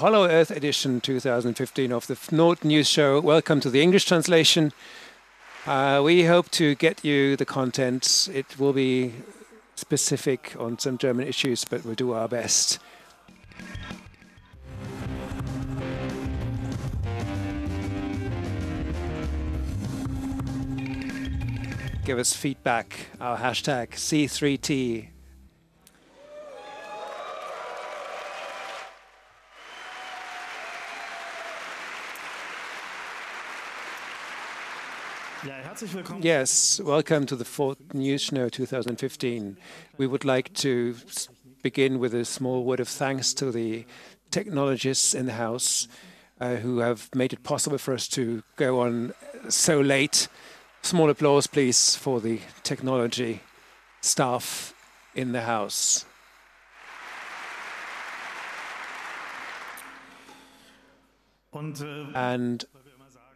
Hollow Earth edition 2015 of the Fnord News Show. Welcome to the English translation. Uh, we hope to get you the content. It will be specific on some German issues, but we'll do our best. Give us feedback. Our hashtag C3T Yes, welcome to the Fnord News Show 2015. We would like to begin with a small word of thanks to the technologists in the house uh, who have made it possible for us to go on so late. Small applause, please, for the technology staff in the house. Äh, and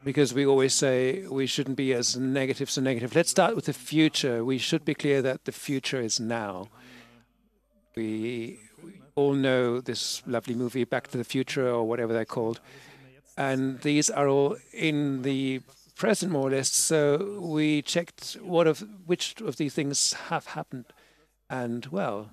because we always say we shouldn't be as negative so negative. Let's start with the future. We should be clear that the future is now. We, we all know this lovely movie Back to the Future or whatever they're called. And these are all in the present more or less. So we checked what of which of these things have happened. And well,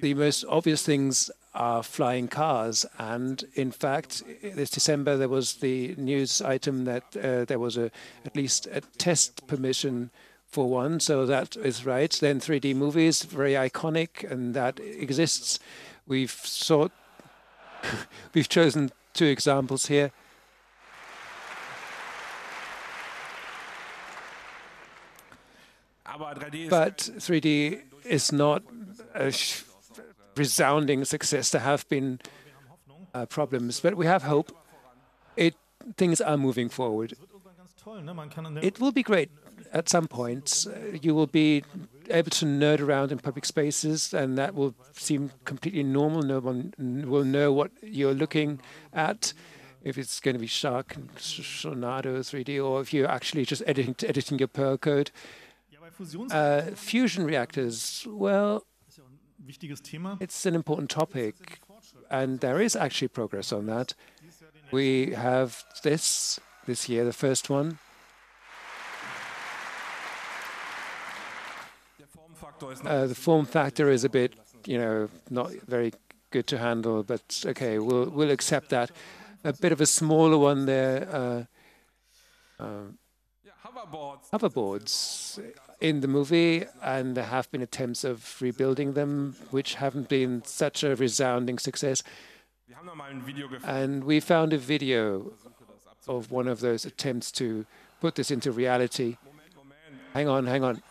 the most obvious things are flying cars. And in fact, this December there was the news item that uh, there was a at least a test permission for one. So that is right. Then 3D movies, very iconic, and that exists. We've sought, we've chosen two examples here. But 3D is not a resounding success. There have been uh, problems, but we have hope. It things are moving forward. It will be great at some point. Uh, you will be able to nerd around in public spaces, and that will seem completely normal. No one will know what you're looking at. If it's going to be Shark, Tornado 3D, or if you're actually just editing editing your Perl code. Uh, fusion reactors, well, it's an important topic, and there is actually progress on that. We have this this year, the first one. Uh, the form factor is a bit, you know, not very good to handle, but okay, we'll we'll accept that. A bit of a smaller one there. Uh, uh, hoverboards in the movie, and there have been attempts of rebuilding them, which haven't been such a resounding success. And we found a video of one of those attempts to put this into reality. Hang on, hang on.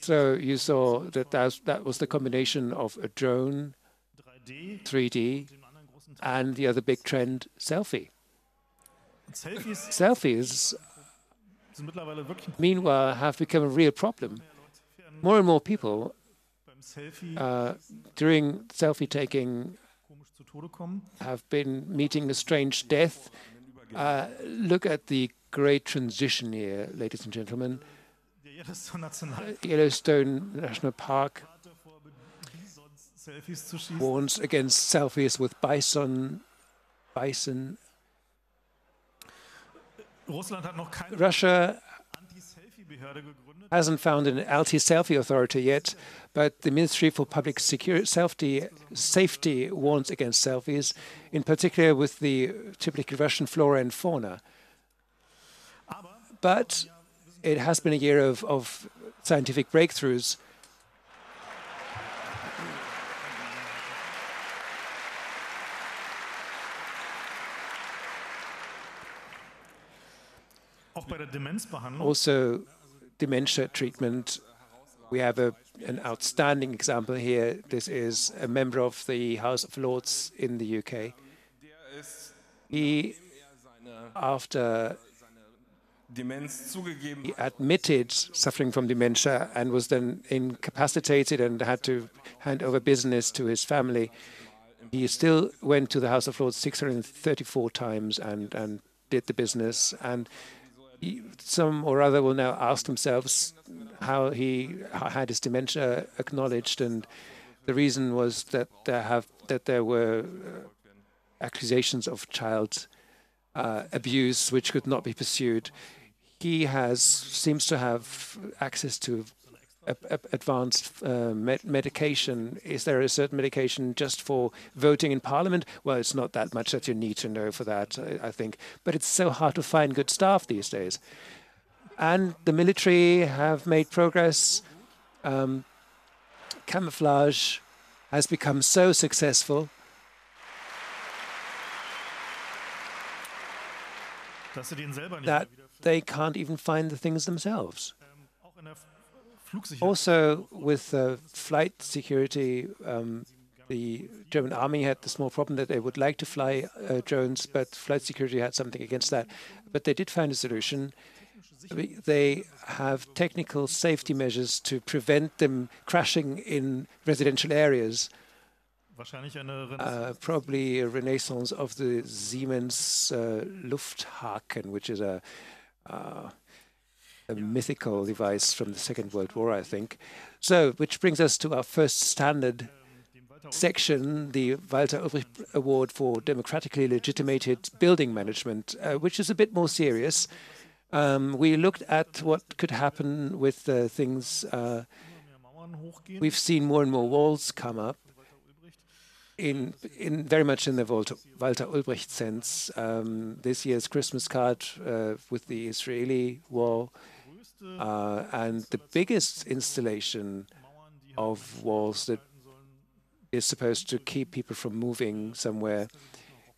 So you saw that that was the combination of a drone, 3D, and the other big trend, selfie. Selfies, meanwhile, have become a real problem. More and more people uh, during selfie taking have been meeting a strange death. Uh, look at the great transition here, ladies and gentlemen. Yellowstone National Park warns against selfies with bison. Bison. Russia hasn't found an anti-selfie authority yet, but the Ministry for Public Security Safety, Safety warns against selfies, in particular with the typically Russian flora and fauna. But it has been a year of, of scientific breakthroughs Also, dementia treatment. We have a, an outstanding example here. This is a member of the House of Lords in the UK. He, after he admitted suffering from dementia and was then incapacitated and had to hand over business to his family. He still went to the House of Lords 634 times and, and did the business. And some or other will now ask themselves how he had his dementia acknowledged, and the reason was that there have that there were uh, accusations of child uh, abuse which could not be pursued. He has seems to have access to advanced uh, med medication. Is there a certain medication just for voting in parliament? Well, it's not that much that you need to know for that, I, I think. But it's so hard to find good staff these days. And the military have made progress. Um, camouflage has become so successful. That they can't even find the things themselves. Also, with uh, flight security, um, the German army had the small problem that they would like to fly uh, drones, but flight security had something against that. But they did find a solution. They have technical safety measures to prevent them crashing in residential areas. Uh, probably a renaissance of the Siemens uh, Lufthaken, which is a uh, a mythical device from the Second World War, I think. So, which brings us to our first standard section, the Walter Ulbricht Award for Democratically Legitimated Building Management, uh, which is a bit more serious. Um, we looked at what could happen with uh, things. Uh, we've seen more and more walls come up in in very much in the Walter, Walter Ulbricht sense. Um, this year's Christmas card uh, with the Israeli wall uh, and the biggest installation of walls that is supposed to keep people from moving somewhere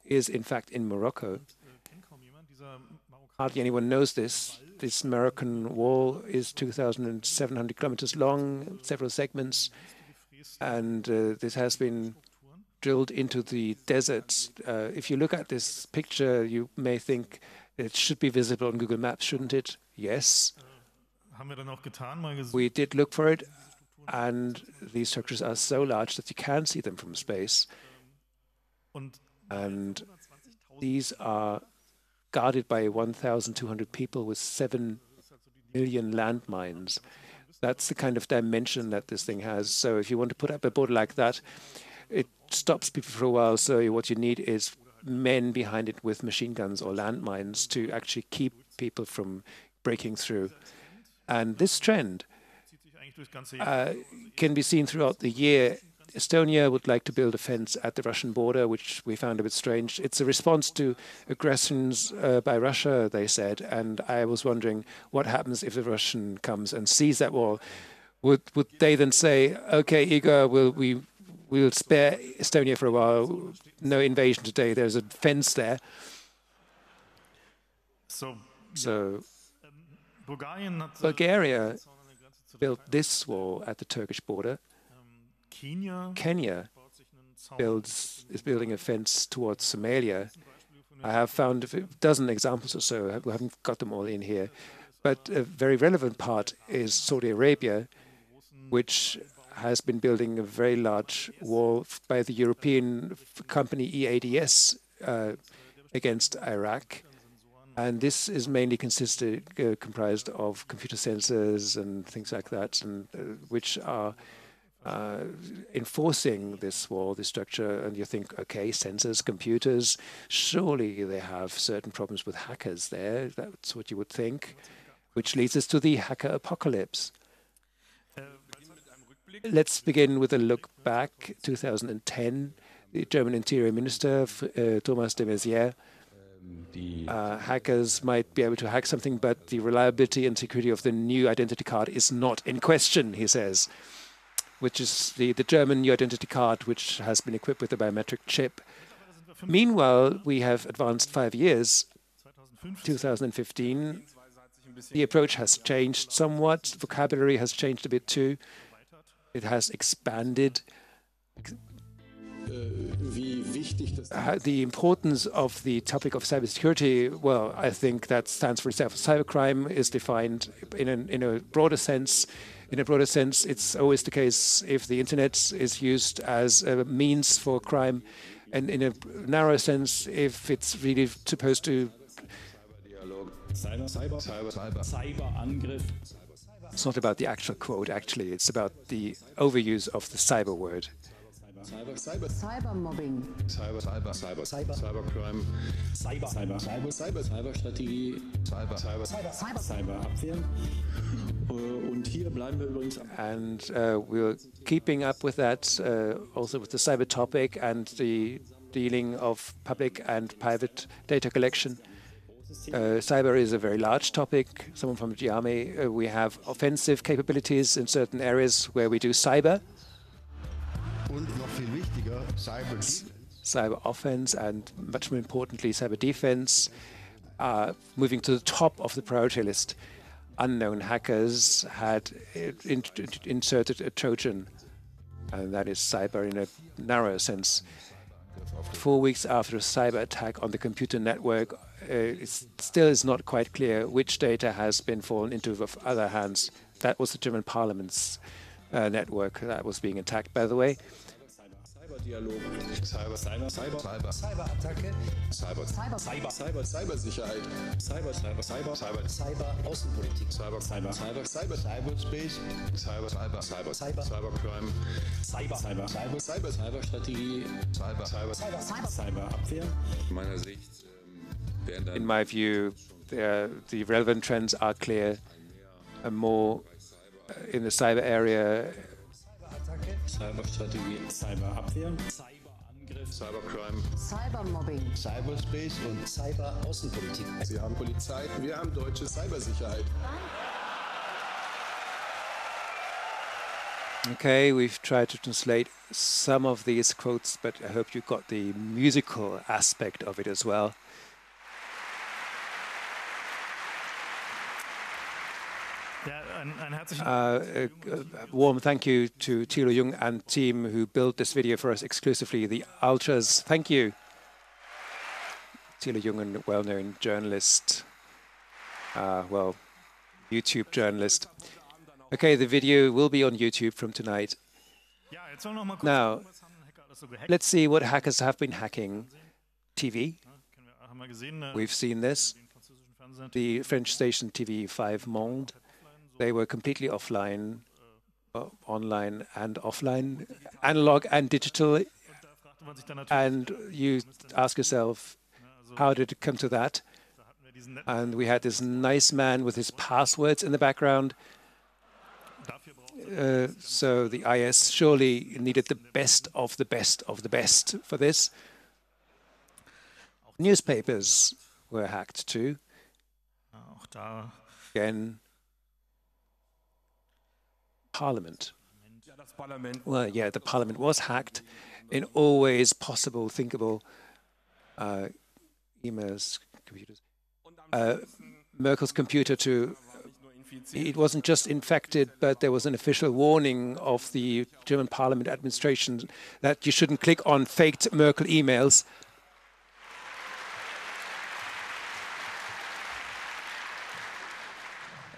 is in fact in Morocco. Hardly anyone knows this. This Moroccan wall is 2,700 kilometers long, several segments, and uh, this has been drilled into the deserts. Uh, if you look at this picture, you may think it should be visible on Google Maps, shouldn't it? Yes. We did look for it, and these structures are so large that you can see them from space. And these are guarded by 1,200 people with 7 million landmines. That's the kind of dimension that this thing has. So if you want to put up a border like that, it stops people for a while. So what you need is men behind it with machine guns or landmines to actually keep people from breaking through. And this trend uh, can be seen throughout the year. Estonia would like to build a fence at the Russian border, which we found a bit strange. It's a response to aggressions uh, by Russia, they said. And I was wondering what happens if the Russian comes and sees that wall. Would would they then say, "Okay, Igor, will we we'll spare Estonia for a while. No invasion today. There's a fence there." So, so Bulgaria built this wall at the Turkish border. Kenya builds is building a fence towards Somalia. I have found a dozen examples or so. We haven't got them all in here. But a very relevant part is Saudi Arabia, which has been building a very large wall by the European company EADS uh, against Iraq. And this is mainly consisted, uh, comprised of computer sensors and things like that, and uh, which are uh, enforcing this wall, this structure. And you think, okay, sensors, computers, surely they have certain problems with hackers there. That's what you would think, which leads us to the hacker apocalypse. Let's begin with a look back, 2010. The German Interior Minister, uh, Thomas de Maizière, uh, hackers might be able to hack something, but the reliability and security of the new identity card is not in question, he says, which is the, the German new identity card, which has been equipped with a biometric chip. Meanwhile, we have advanced five years, 2015. The approach has changed somewhat. Vocabulary has changed a bit too. It has expanded Uh, the importance of the topic of cybersecurity, well, I think that stands for itself. Cybercrime is defined in, an, in a broader sense. In a broader sense, it's always the case if the internet is used as a means for crime, and in a narrow sense, if it's really supposed to Cyber, Cyber, Cyber, Cyber, Cyberangriff. It's not about the actual quote, actually. It's about the overuse of the cyber word. Cyber, Cyber, Cybermobbing. Cyber, Cyber, Cyber, Cyber, Cybercrime, Cyber, Cyber, Cyber, Cyber, Cyberstrategie, Cyber, Cyber, Cyber, Cyberabwehr. Äh, Und hier bleiben wir übrigens And uh, we're keeping up with that, uh, also with the cyber topic and the dealing of public and private data collection. Uh, cyber is a very large topic. Someone from the army, uh, we have offensive capabilities in certain areas where we do cyber, Cyber offense, and much more importantly, cyber defense, are moving to the top of the priority list. Unknown hackers had in- inserted a Trojan, and that is cyber in a narrow sense. Four weeks after a cyber attack on the computer network, uh, it still is not quite clear which data has been fallen into other hands. That was the German Parliament's uh, network that was being attacked, by the way. Cyberdialog, Cyber, Cyber, Cyber, Cyber, Cyberattacke, Cyber, Cyber, Cyber, Cyber, Cybersicherheit, Cyber, Cyber, Cyber, Cyber, Cyber Außenpolitik. Cyber, Cyber, Cyber, Cyber, Cyberspace, Cyber, Cyber, Cyber, Cyber. Cybercrime, Cyber, Cyber, Cyber, Cyber, Cyberstrategie, Cyber, Cyber, Cyber, Cyberabwehr. Meiner Sicht werden dann In my view, the, relevant trends are clear. And more in the cyber area, Cyberstrategie, Cyberabwehr, Cyberangriff, Cybercrime. Cybermobbing. Cyberspace und Cyber Außenpolitik. Sie haben Polizei, wir haben deutsche Cybersicherheit. Okay, we've tried to translate some of these quotes, but I hope you got the musical aspect of it as well. Ja, ein, ein herzlichen Uh, a, a uh, uh, warm thank you to Thilo Jung and team who built this video for us exclusively. The Ultras, thank you. Thilo Jung, a well-known journalist, uh, well, YouTube journalist. Okay, the video will be on YouTube from tonight. Ja, jetzt sollen wir noch mal kurz Now, gucken, was haben Hacker alles so gehackt. Let's see what hackers have been hacking. TV, Kennen wir, haben wir gesehen, äh, we've seen this. den französischen Fernseher The French station TV5 Monde, they were completely offline, uh, online and offline, analog and digital. da fragte man sich dann natürlich, And you ask yourself, how did it come to that? da hatten wir diesen netten, And we had this nice man with his passwords in the background. Uh, so the IS surely needed the best of the best of the best for this. Newspapers were hacked too. Again, Parliament. Ja, das Parlament. Well, yeah, the Parliament was hacked in all ways possible, thinkable. Uh, emails, computers. Uh, Merkel's computer to it wasn't just infected, but there was an official warning of the German Parliament administration that you shouldn't click on faked Merkel emails.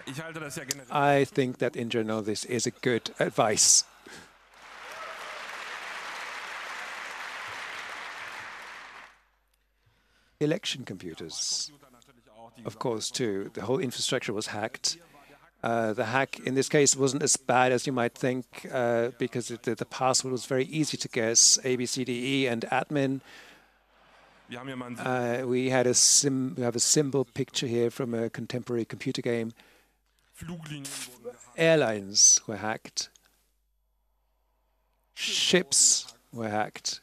Ich halte das ja generell. I think that in general this is a good advice. Election computers, of course, too. The whole infrastructure was hacked. Uh, the hack in this case wasn't as bad as you might think uh, because it, the, the password was very easy to guess A, B, C, D, E, and admin. Wir haben hier mal einen Uh, we had a sim, we have a symbol picture here from a contemporary computer game. Fluglinien wurden gehackt. Airlines were hacked. Ships were hacked.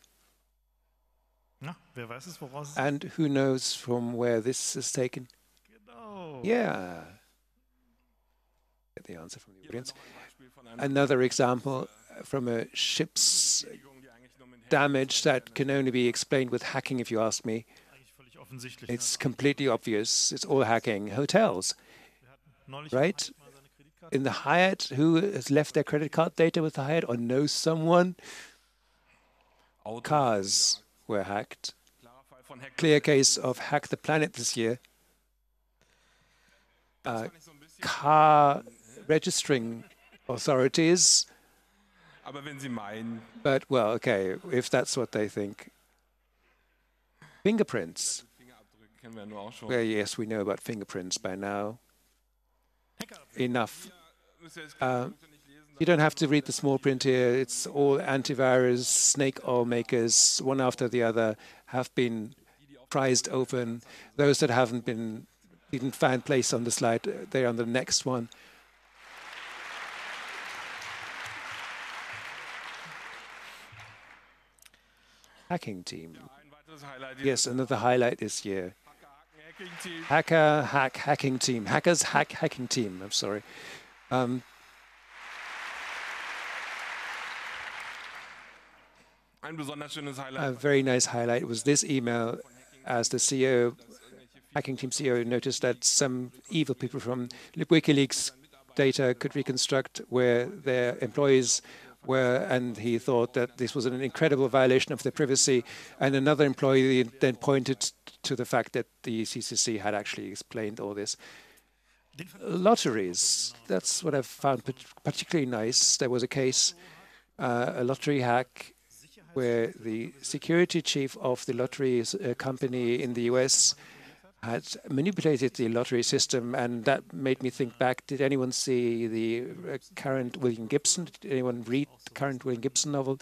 Na, wer weiß es, es And who knows from where this is taken? Yeah. Get the answer from the audience. Beispiel von einer Another example from a ship's Bewegung, die eigentlich nur mit dem damage that can only be explained with hacking, if you ask me. Eigentlich völlig offensichtlich. It's completely obvious. It's all hacking. Hotels. Right? mal seine Kreditkarte In the Hyatt, who has left their credit card data with the Hyatt or knows someone? Cars were hacked. Klarer Fall von Hack. Clear case of Hack the Planet this year. Uh, Fand ich so ein bisschen. car registering authorities. Aber wenn Sie meinen, But, well, okay, if that's what they think. Fingerprints. Fingerabdrücke kennen wir ja nur auch schon. Well, yes, we know about fingerprints by now. Enough. Uh, you don't have to read the small print here. It's all antivirus, snake oil makers, one after the other, have been prized open. Those that haven't been didn't find place on the slide, uh, they're on the next one. Hacking team. Yes, another highlight this year. Hacking Team. Hacker hack hacking team. Hackers hack hacking team. I'm sorry. Um, Ein besonders schönes a very nice highlight was this email as the CEO, hacking team CEO, noticed that some evil people from WikiLeaks data could reconstruct where their employees were, and he thought that this was an incredible violation of their privacy. And another employee then pointed to the fact that the CCC had actually explained all this. Lotteries, that's what I've found particularly nice. There was a case, uh, a lottery hack where the security chief of the lottery uh, company in the US had manipulated the lottery system, and that made me think back. Did anyone see the uh, current William Gibson? Did anyone read the current William Gibson novel,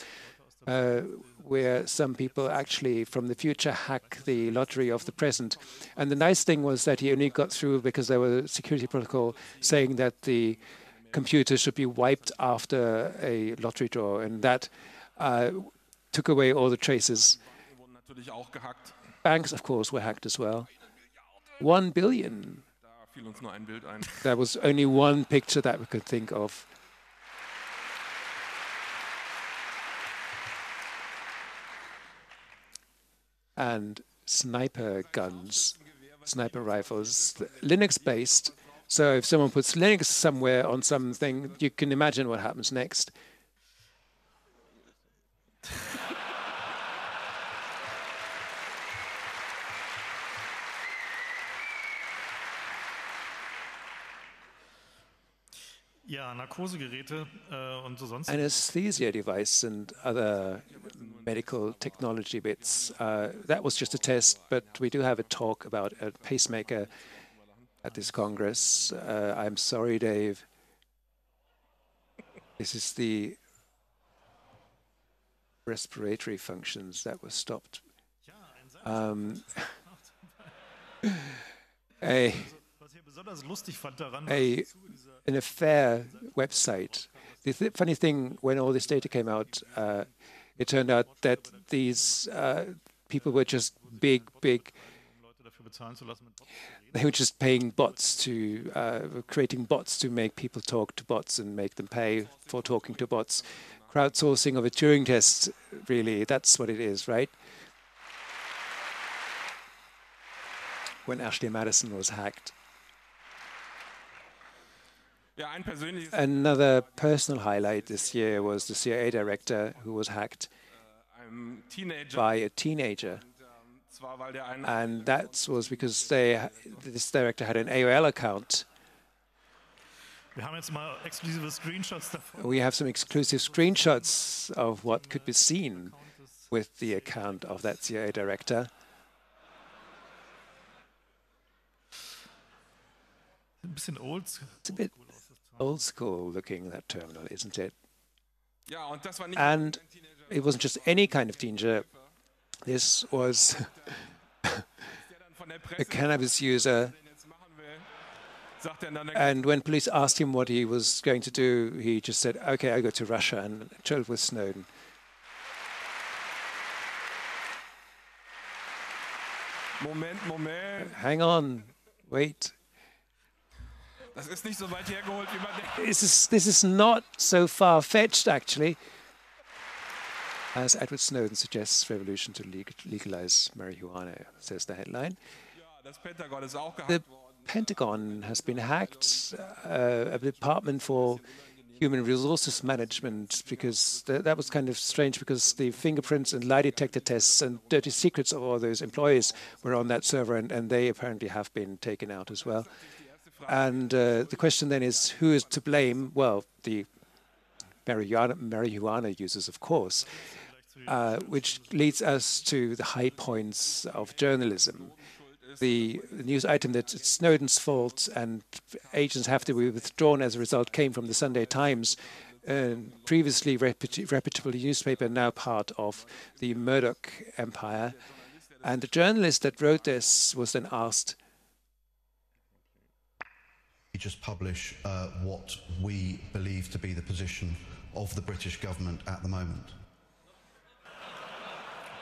uh, where some people actually from the future hack the lottery of the present? And the nice thing was that he only got through because there was a security protocol saying that the computer should be wiped after a lottery draw, and that uh, took away all the traces. Banks, of course, were hacked as well. One billion. Da fiel uns nur ein Bild ein. There was only one picture that we could think of. And sniper guns, sniper rifles, Linux based. So if someone puts Linux somewhere on something, you can imagine what happens next. Ja, Narkosegeräte äh, und so sonst. anesthesia device and other medical technology bits. Uh, that was just a test, but we do have a talk about a pacemaker at this Congress. Uh, I'm sorry, Dave. This is the respiratory functions that were stopped. Um, a a an affair website. The th- funny thing, when all this data came out, uh, it turned out that these uh, people were just big, big. Leute dafür bezahlen zu lassen, mit Bots zu reden. They were just paying bots to, uh, creating bots to make people talk to bots and make them pay for talking to bots. Crowdsourcing of a Turing test, really, that's what it is, right? When Ashley Madison was hacked. Ja, ein persönliches Another personal highlight this year was the CIA director who was hacked äh, by a teenager. Ähm, zwar, weil der einen And that was because they, this director had an AOL account. Wir haben jetzt mal exklusive Screenshots davon. We have some exclusive screenshots of what could be seen with the account of that CIA director. Ein bisschen old. It's a bit old school looking, that terminal, isn't it? Ja, und das war nicht And it wasn't just any kind of teenager. This was der dann von der a cannabis user. den jetzt machen will. Sagt er And when police asked him what he was going to do, he just said, okay, I go to Russia and chill with Snowden. Moment, Moment, Hang on, wait. Das ist nicht so weit hergeholt, wie man denkt. This is, this is not so far fetched, actually. As Edward Snowden suggests revolution to legalize marijuana, says the headline. Ja, das Pentagon ist auch The. Pentagon has been hacked, uh, a department for human resources management, because th- that was kind of strange because the fingerprints and lie detector tests and dirty secrets of all those employees were on that server, and, and they apparently have been taken out as well. And uh, the question then is who is to blame? Well, the marijuana, marijuana users, of course, uh, which leads us to the high points of journalism. the news item that it's Snowden's fault and agents have to be withdrawn as a result came from the Sunday Times, a previously reputa reputable newspaper, now part of the Murdoch empire. And the journalist that wrote this was then asked, We just publish uh, what we believe to be the position of the British government at the moment.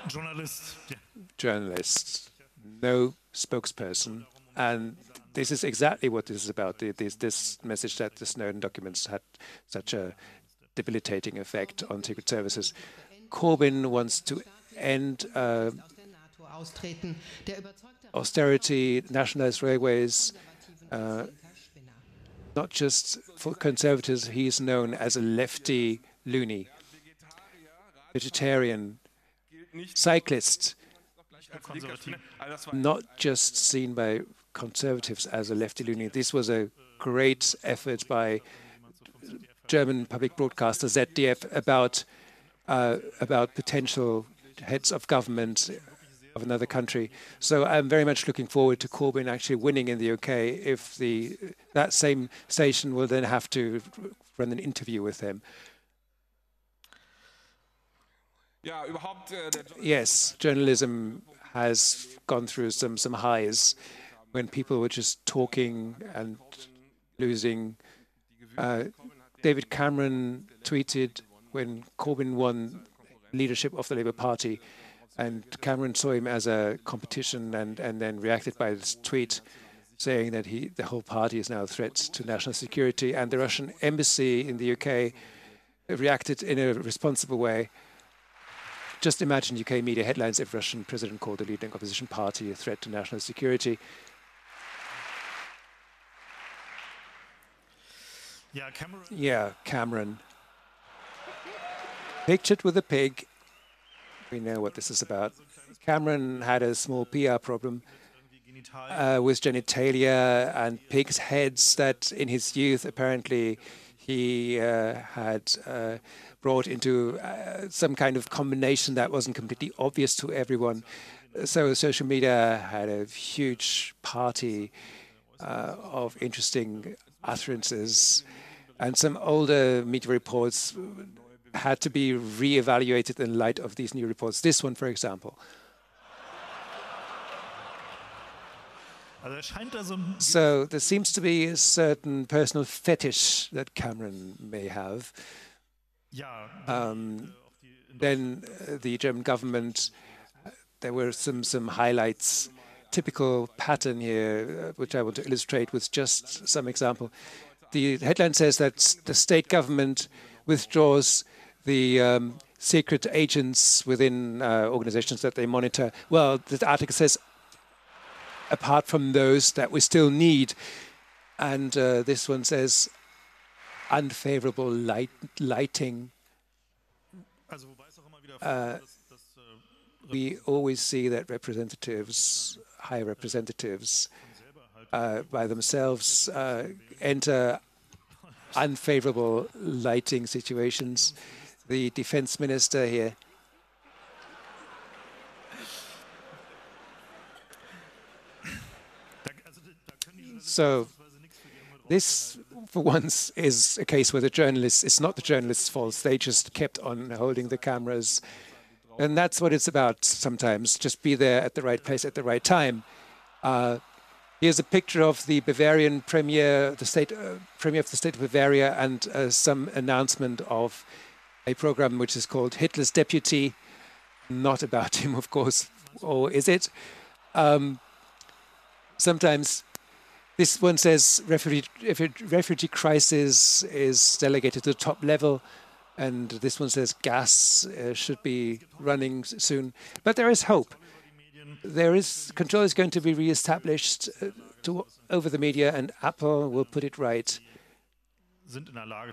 Journalists. yeah. journalist, no spokesperson. And this is exactly what this is about. This, this message that the Snowden documents had such a debilitating effect on Secret Services. Corbyn wants to end uh, austreten, der überzeugte austerity, nationalized railways, uh, not just for conservatives, he's known as a lefty loony, vegetarian, cyclist, not just seen by conservatives as a lefty loony. This was a great effort by German public broadcaster ZDF about uh, about potential heads of government of another country. So I'm very much looking forward to Corbyn actually winning in the UK. If the that same station will then have to run an interview with him. ja überhaupt der Jo- Yes, journalism has gone through some some highs when people were just talking and losing. Uh, David Cameron tweeted when Corbyn won leadership of the Labour Party, and Cameron saw him as a competition and, and then reacted by this tweet saying that he the whole party is now a threat to national security. And the Russian embassy in the UK reacted in a responsible way. Just imagine UK media headlines if Russian president called the leading opposition party a threat to national security. Yeah, Cameron, Yeah, Cameron. Pictured with a pig. We know what this is about. Cameron had a small PR problem uh, with genitalia and pigs' heads that in his youth apparently he uh, had uh, brought into uh, some kind of combination that wasn't completely obvious to everyone. So social media had a huge party uh, of interesting utterances, and some older media reports had to be re-evaluated in light of these new reports. This one, for example. Also scheint da so there seems to be a certain personal fetish that Cameron may have. Um, then uh, the German government, uh, there were some some highlights, typical pattern here, uh, which I want to illustrate with just some example. The headline says that the state government withdraws the um, secret agents within uh, organizations that they monitor. Well, the article says apart from those that we still need. And uh, this one says unfavorable light, lighting. Uh, we always see that representatives, high representatives, uh, by themselves uh, enter unfavorable lighting situations. The defense minister here So this, for once, is a case where the journalists, it's not the journalists' fault. They just kept on holding the cameras. And that's what it's about sometimes. Just be there at the right place at the right time. Uh, here's a picture of the Bavarian premier, the state uh, premier of the state of Bavaria, and uh, some announcement of a program which is called Hitler's Deputy. Not about him, of course, or is it? Um, sometimes this one says refugee, refugee crisis is delegated to the top level, and this one says gas uh, should be running soon. But there is hope. There is control is going to be re-established uh, to, over the media, and Apple will put it right. sind in der Lage zu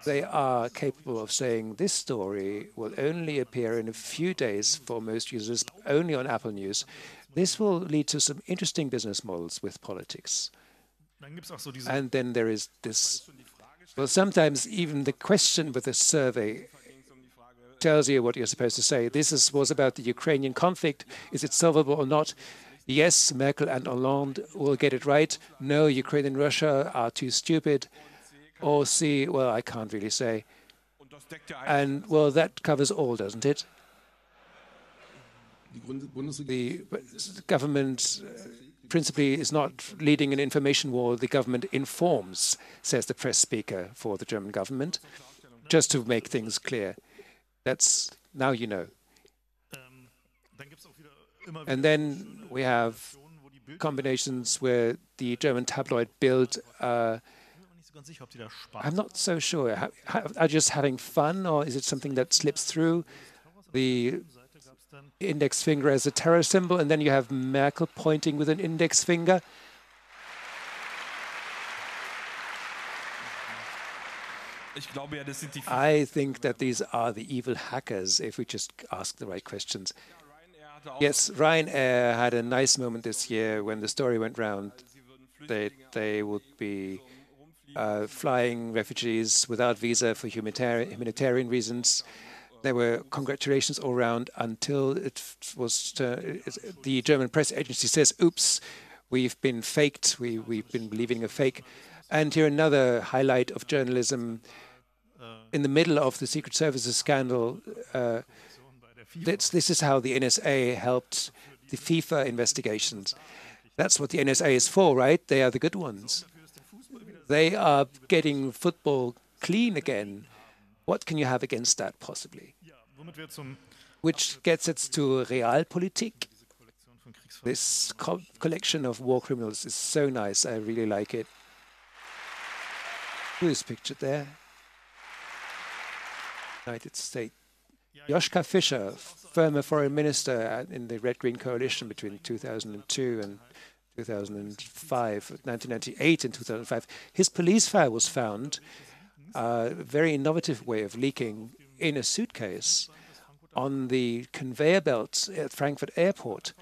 They are capable of saying this story will only appear in a few days for most users, only on Apple News. This will lead to some interesting business models with politics. Dann gibt es auch so diese And then there is this. Well, sometimes even the question with the survey tells you what you're supposed to say. This is, was about the Ukrainian conflict. Is it solvable or not? Yes, Merkel and Hollande will get it right. No, Ukraine and Russia are too stupid. Or C, well, I can't really say. Und das deckt ja eigentlich And well, that covers all, doesn't it? Die Grund- Bundesregierung The government uh, principally is not leading an information war. The government informs, says the press speaker for the German government, just to make things clear. That's now you know. Ähm, dann gibt es auch wieder immer And then we have Situationen, wo die Bild combinations where the German tabloid Bild. Uh, I'm not so sure. Ha- ha- Are just having fun, or is it something that slips through? The Seite gab es dann index finger as a terror symbol, and then you have Merkel pointing with an index finger. Ich glaube ja, das sind die I think that these are the evil hackers if we just ask the right questions. Ryanair hatte auch Yes, Ryanair had a nice moment this year when the story went round that they would be uh, flying refugees without visa for humanitarian, humanitarian reasons. There were congratulations all around until it was the German press agency says, "Oops, we've been faked. We we've been believing a fake." And here another highlight of journalism in the middle of the Secret Services scandal. Uh, this, this is how the NSA helped the FIFA investigations. That's what the NSA is for, right? They are the good ones. They are getting football clean again. What can you have against that, possibly? Which gets us to Realpolitik. This co- collection of war criminals is so nice. I really like it. Who is pictured there? United States. Joschka Fischer, former foreign minister in the Red Green Coalition between 2002 and 2005, 1998 and 2005. His police file was found, a very innovative way of leaking in a suitcase on the conveyor belt at Frankfurt Airport.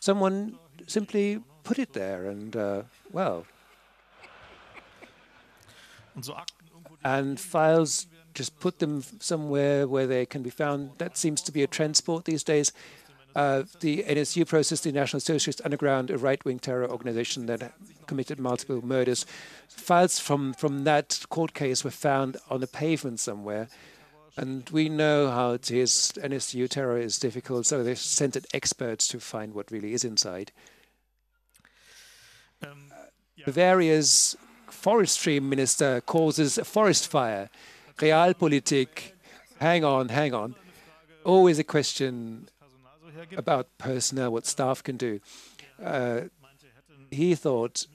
Someone simply put it there, and uh, well, and files just put them somewhere where they can be found. That seems to be a transport these days. Uh, the NSU process, the National Socialist Underground, a right-wing terror organization that committed multiple murders. Files from, from that court case were found on a pavement somewhere. And we know how it is. NSU terror is difficult, so they sent experts to find what really is inside. ähm, Bavaria's forestry minister causes a forest fire. Realpolitik. Hang on, hang on. Always a question Personal so hergibt. About personnel, what staff can do. Uh, he thought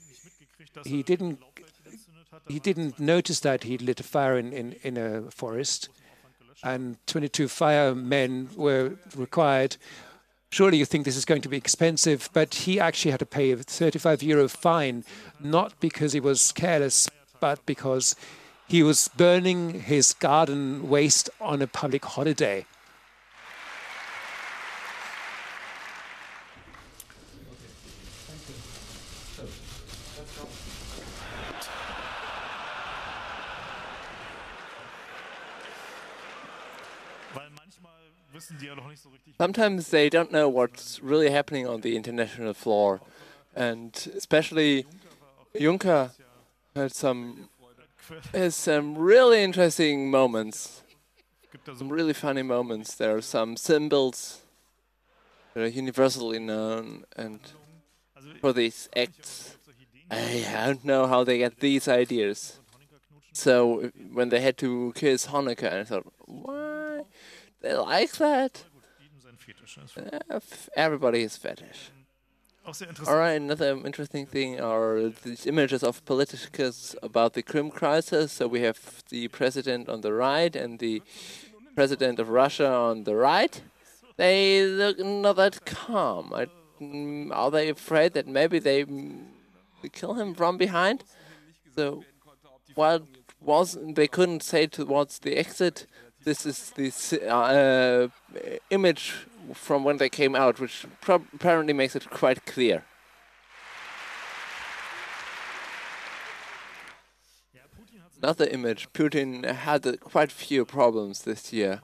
he didn't he didn't notice that he'd lit a fire in, in, in a forest and 22 firemen were required. Surely you think this is going to be expensive, but he actually had to pay a 35 euro fine, not because he was careless, but because he was burning his garden waste on a public holiday. Weil manchmal wissen die ja noch nicht so richtig, Sometimes they don't know what's really happening on the international floor. And especially Juncker had some has some really interesting moments, some really funny moments. There are some symbols that are universally known and for these acts. I don't know how they get these ideas. So when they had to kiss Hanukkah, I thought, why? They like that? jedem sein Fetisch. ne? Das ist f- Everybody is fetish. auch sehr All interessant. right, another interesting thing are these images of politicus about the Crimea crisis. So we have the president on the right and the president of Russia on the right. They look not that calm. I, mm, are they afraid that maybe they mm, kill him from behind? So what was they couldn't say towards the exit. This is this uh, image from when they came out, which apparently makes it quite clear. Another image. Putin had quite few problems this year.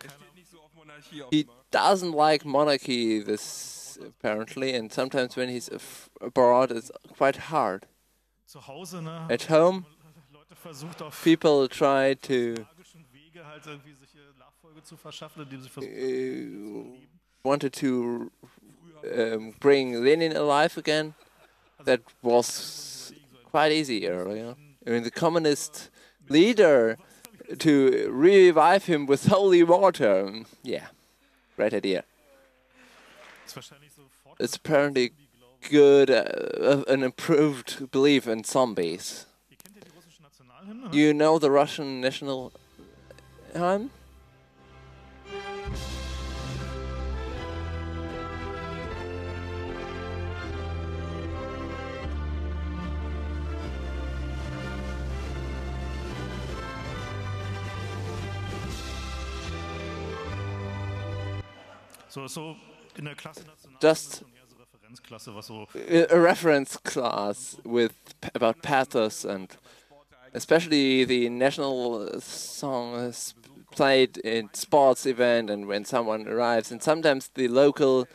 Steht nicht so auf Monarchie. Auf He doesn't like monarchy this apparently, and sometimes when he's abroad, it's quite hard. Zu Hause, ne? At home, Leute versucht auf people try to halt irgendwie sich äh, Nachfolge zu verschaffen, indem sie uh, wanted to um, bring Lenin alive again. That was quite easy earlier. I mean, the communist leader to revive him with holy water. Yeah, great idea. Ist wahrscheinlich so fort. It's apparently good, uh, an improved belief in zombies. Ihr kennt ja die russische Nationalhymne. ne? You know the Russian national So, so in der Klasse Just- schon eher so Referenzklasse, was so a reference class with about pathos and especially the national song is played in sports event and when someone arrives and sometimes the local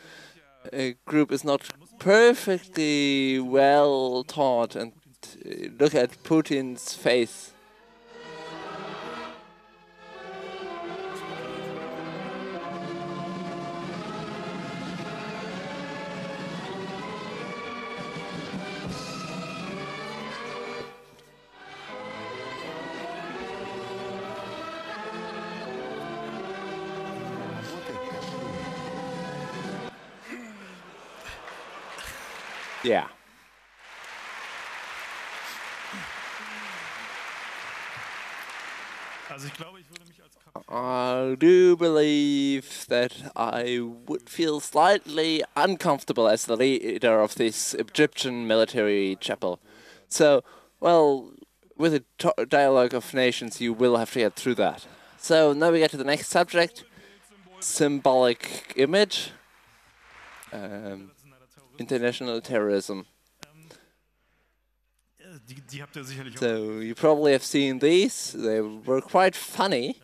uh, group is not perfectly well taught and uh, look at Putin's face Kap I do believe that I would feel slightly uncomfortable as the leader of this Egyptian military chapel. So, well, with a dialogue of nations, you will have to get through that. So now we get to the next subject: symbolic image, um, international terrorism. äh, die, die habt ihr sicherlich auch. So you probably have seen these. They were quite funny.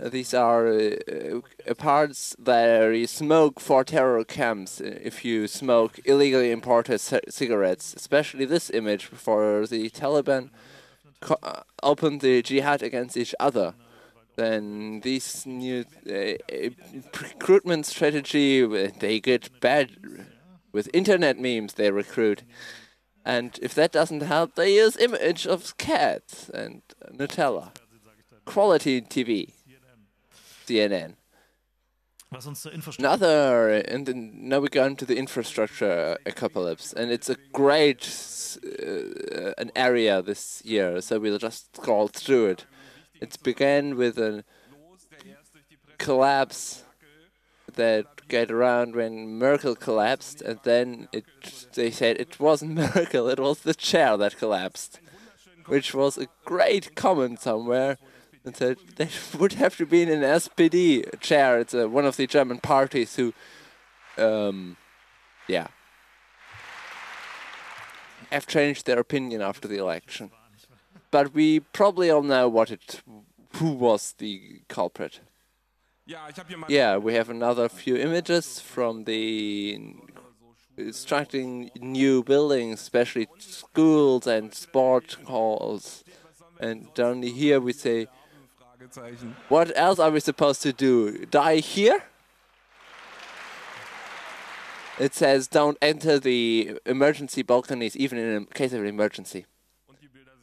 Uh, these are uh, uh, parts that you smoke for terror camps uh, if you smoke illegally imported c- cigarettes. Especially this image for the Taliban co- uh, opened the jihad against each other. Then this new uh, recruitment strategy, they get bad with internet memes. They recruit. And if that doesn't help, they use image of cats and Nutella. Quality TV. CNN. Was uns zur Infrastruktur. Another, and then now we go into the infrastructure apocalypse, and it's a great uh, an area this year. So we'll just scroll through it. It began with a collapse that get around when Merkel collapsed, and then it they said it wasn't Merkel, it was the chair that collapsed, which was a great comment somewhere. And said there would have to be an SPD chair. It's uh, one of the German parties who, um, yeah, have changed their opinion after the election. But we probably all know what it, who was the culprit. Yeah, we have another few images from the constructing new buildings, especially schools and sport halls. And down here we say, what else are we supposed to do? Die here? It says, don't enter the emergency balconies, even in a case of an emergency.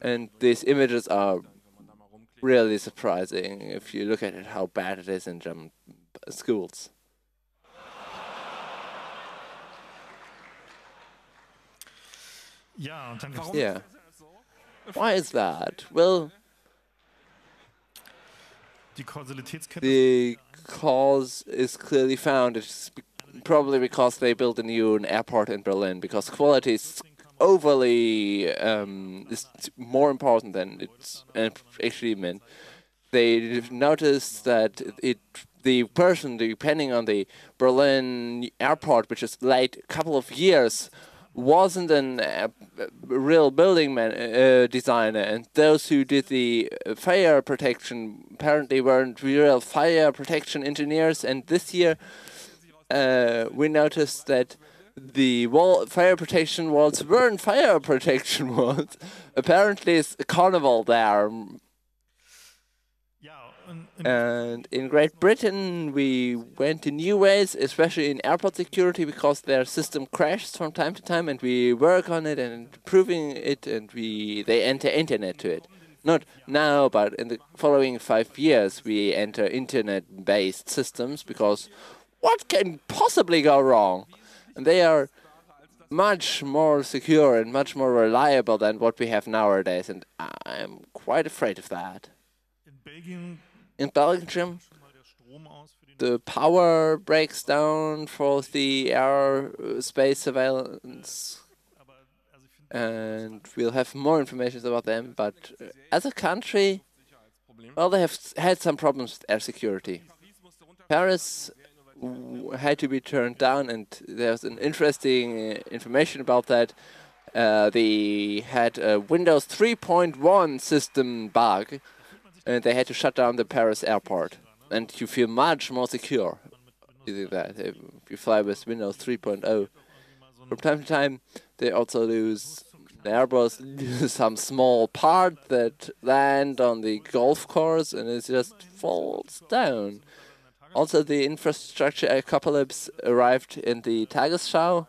And these images are really surprising if you look at it, how bad it is in German schools. Ja, und dann gibt's Yeah. Why is that? Well, the cause is clearly found. It's probably because they built a new airport in Berlin, because quality is overly um, more important than it's actually meant. They noticed that it the person depending on the Berlin airport, which is late a couple of years, wasn't an uh, real building man, uh, designer, and those who did the fire protection apparently weren't real fire protection engineers. And this year, uh, we noticed that the wall fire protection walls weren't fire protection walls. Apparently, it's a carnival there. And in Great Britain, we went in new ways, especially in airport security, because their system crashes from time to time, and we work on it and improving it, and we they enter internet to it. Not now, but in the following five years, we enter internet-based systems because what can possibly go wrong? And they are much more secure and much more reliable than what we have nowadays, and I'm quite afraid of that. in Belgium, the power breaks down for the airspace surveillance, aber also ich finde and we'll have more information about them. But uh, as a country, well, they have had some problems with air security. Paris had to be turned down, and there's an interesting uh, information about that. Uh, they had a Windows 3.1 system bug, and they had to shut down the Paris airport. And you feel much more secure. Do that if you fly with Windows 3.0. From time to time, they also lose the Airbus some small part that land on the golf course, and it just falls down. Also, the infrastructure apocalypse arrived in the Tagesschau,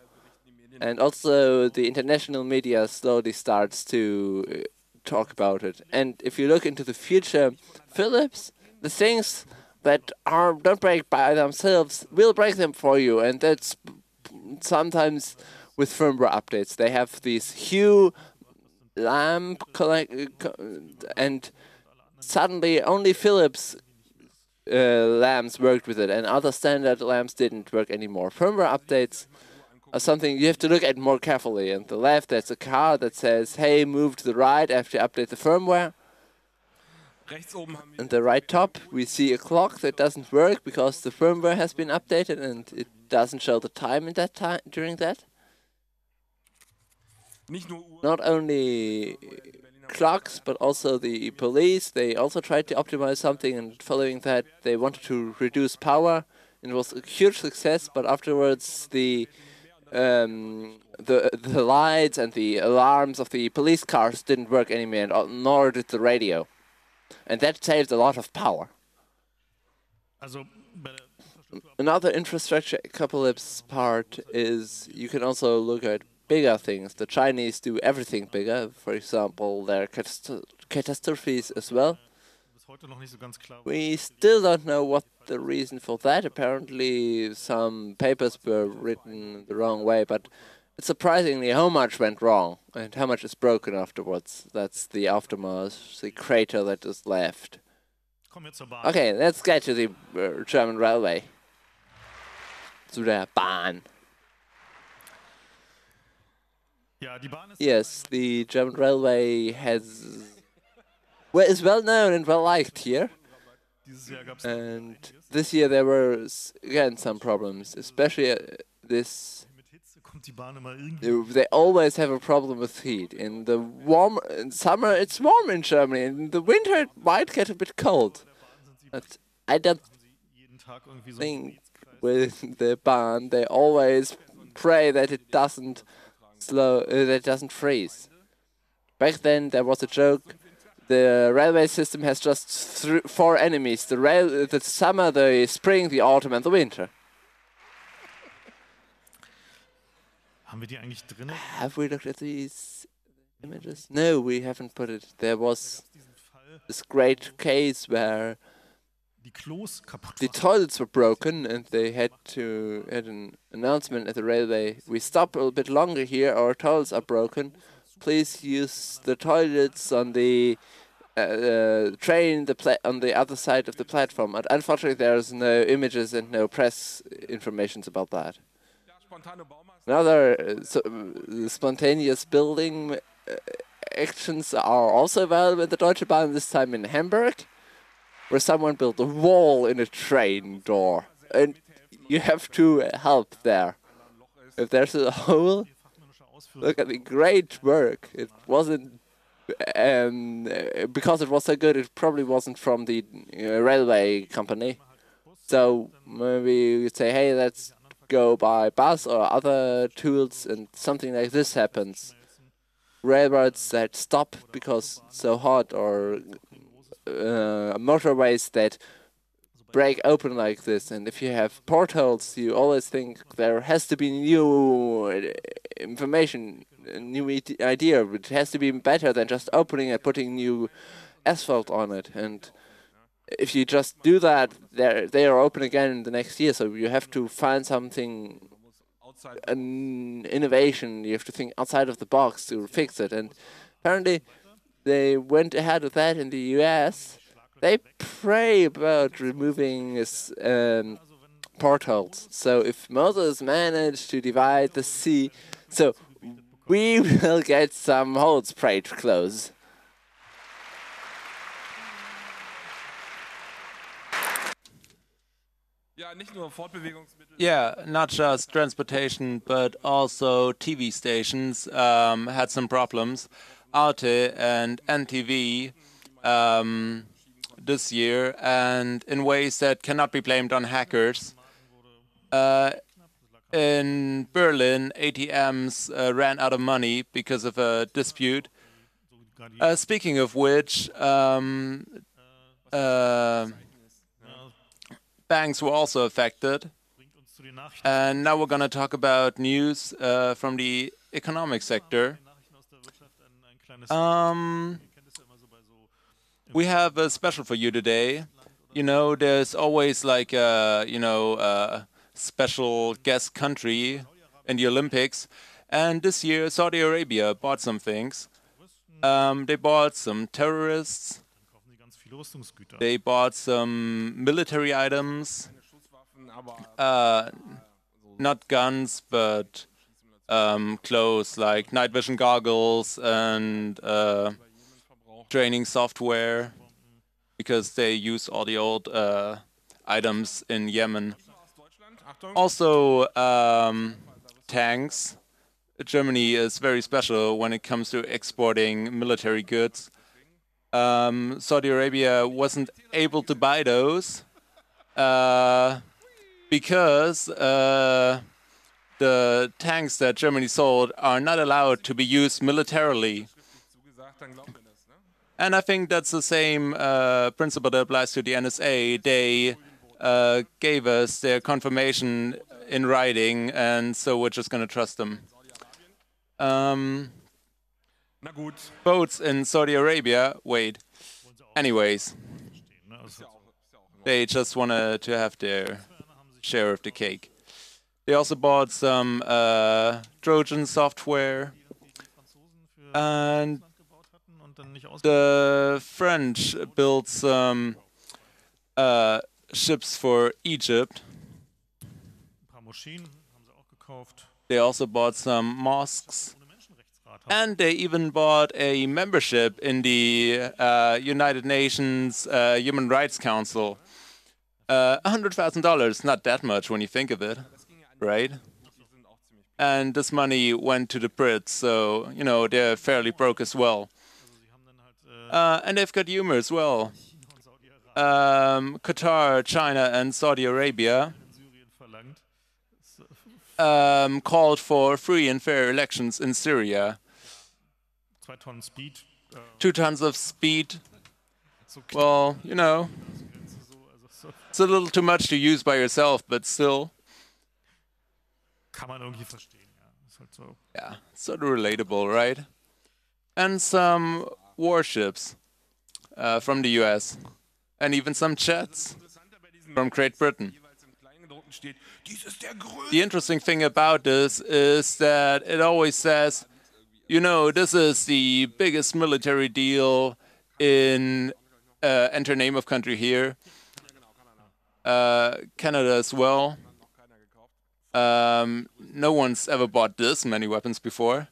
and also the international media slowly starts to uh, talk about it. And if you look into the future, Philips, the things that are don't break by themselves will break them for you, and that's sometimes with firmware updates. They have these hue lamp collect, and suddenly only Philips uh, lamps worked with it, and other standard lamps didn't work anymore. Firmware updates are something you have to look at more carefully. And the left, there's a card that says, "Hey, move to the right after you update the firmware." Rechts oben haben wir And the right top, we see a clock that doesn't work because the firmware has been updated and it doesn't show the time in that time during that. nicht nur Uhren, Not only clocks, but also the police. They also tried to optimize something, and following that, they wanted to reduce power. It was a huge success, but afterwards, the um, the the lights and the alarms of the police cars didn't work anymore, and uh, nor did the radio, and that saved a lot of power. also bei der Infrastruktur Another infrastructure apocalypse part is you can also look at bigger things. The Chinese do everything bigger. For example, their catast- catastrophes as well. We still don't know what the reason for that. Apparently, some papers were written the wrong way, but it's surprisingly how much went wrong and how much is broken afterwards. That's the aftermath, the crater that is left. Okay, let's get to the uh, German railway. Zu der Bahn. Ja, die Bahn ist Yes, the German railway has well, is well known and well liked here. dieses Jahr gab es And this year there were again some problems, especially uh, this. mit Hitze kommt die Bahn immer irgendwie. They always have a problem with heat. In the warm in summer, it's warm in Germany. In the winter, it might get a bit cold. But I don't jeden Tag irgendwie so think with the Bahn they always pray that it doesn't slow, uh, that doesn't freeze. Back then there was a joke. The railway system has just four enemies: the rail, the summer, the spring, the autumn, and the winter. Haben wir die? Have we looked at these images? No, we haven't put it. There was this great case where die Klos kaputt the toilets were broken and they had to had an announcement at the railway. We stop a little bit longer here. Our toilets are broken. Please use the toilets on the uh, uh, train the pla- on the other side of the platform. And unfortunately, there's no images and no press informations about that. ja, spontane Baumaßnahmen. Another uh, so, uh, spontaneous building uh, actions are also available in the Deutsche Bahn. This time in Hamburg, where someone built a wall in a train door, and you have to help there. If there's a hole, look at the great work. It wasn't um, because it was so good. It probably wasn't from the uh, railway company. So maybe you say, hey, let's go by bus or other tools, and something like this happens. Railroads that stop because it's so hot, or uh, motorways that break open like this. And if you have portholes, you always think there has to be new uh, information, new idea. It has to be better than just opening and putting new asphalt on it. And if you just do that, they they are open again in the next year. So you have to find something, an innovation. You have to think outside of the box to fix it. And apparently, they went ahead with that in the U.S. They pray about removing this, um, portholes. So if Moses managed to divide the sea, so we will get some holes prayed close. Ja, nicht nur Fortbewegungsmittel. Yeah, not just transportation, but also TV stations um, had some problems. Arte and NTV um, this year, and in ways that cannot be blamed on hackers. Uh, in Berlin, ATMs uh, ran out of money because of a dispute. Uh, speaking of which, um, uh, banks were also affected. And now we're going to talk about news uh, from the economic sector. So. we have a special for you today. You know, there's always like a, you know, a special guest country in the Olympics. And this year, Saudi Arabia bought some things. Um, they bought some terrorists. Kaufen sie ganz viele Rüstungsgüter. They bought some military items. Uh, not guns, but um, clothes like night vision goggles and uh, training software, because they use all the old uh, items in Yemen. Also, um, tanks. Germany is very special when it comes to exporting military goods. Um, Saudi Arabia wasn't able to buy those uh, because uh, the tanks that Germany sold are not allowed to be used militarily. And I think that's the same uh, principle that applies to the NSA. They uh, gave us their confirmation in writing, and so we're just going to trust them. Um, boats in Saudi Arabia, wait. Anyways, they just wanted to have their share of the cake. They also bought some uh, Trojan software, and the French built some uh, ships for Egypt. They also bought some mosques. And they even bought a membership in the uh, United Nations uh, Human Rights Council. Uh, $100,000, not that much when you think of it, right? And this money went to the Brits, so, you know, they're fairly broke as well. Sie haben dann halt Uh, and they've got humor as well. China und Saudi-Arabien Um, Qatar, China, and Saudi Arabia in Syrien verlangt. Es, um, called for free and fair elections in Syria. Zwei Tonnen Speed. Two tons of speed. Well, you know, Grenze so. Also so it's a little too much to use by yourself, but still, kann man irgendwie verstehen. Ja. Halt so. yeah, sort of relatable, right? And some warships uh, from the US, and even some jets from Great Britain. The interesting thing about this is that it always says, you know, this is the biggest military deal in uh, enter name of country here, uh, Canada as well. Um, no one's ever bought this many weapons before,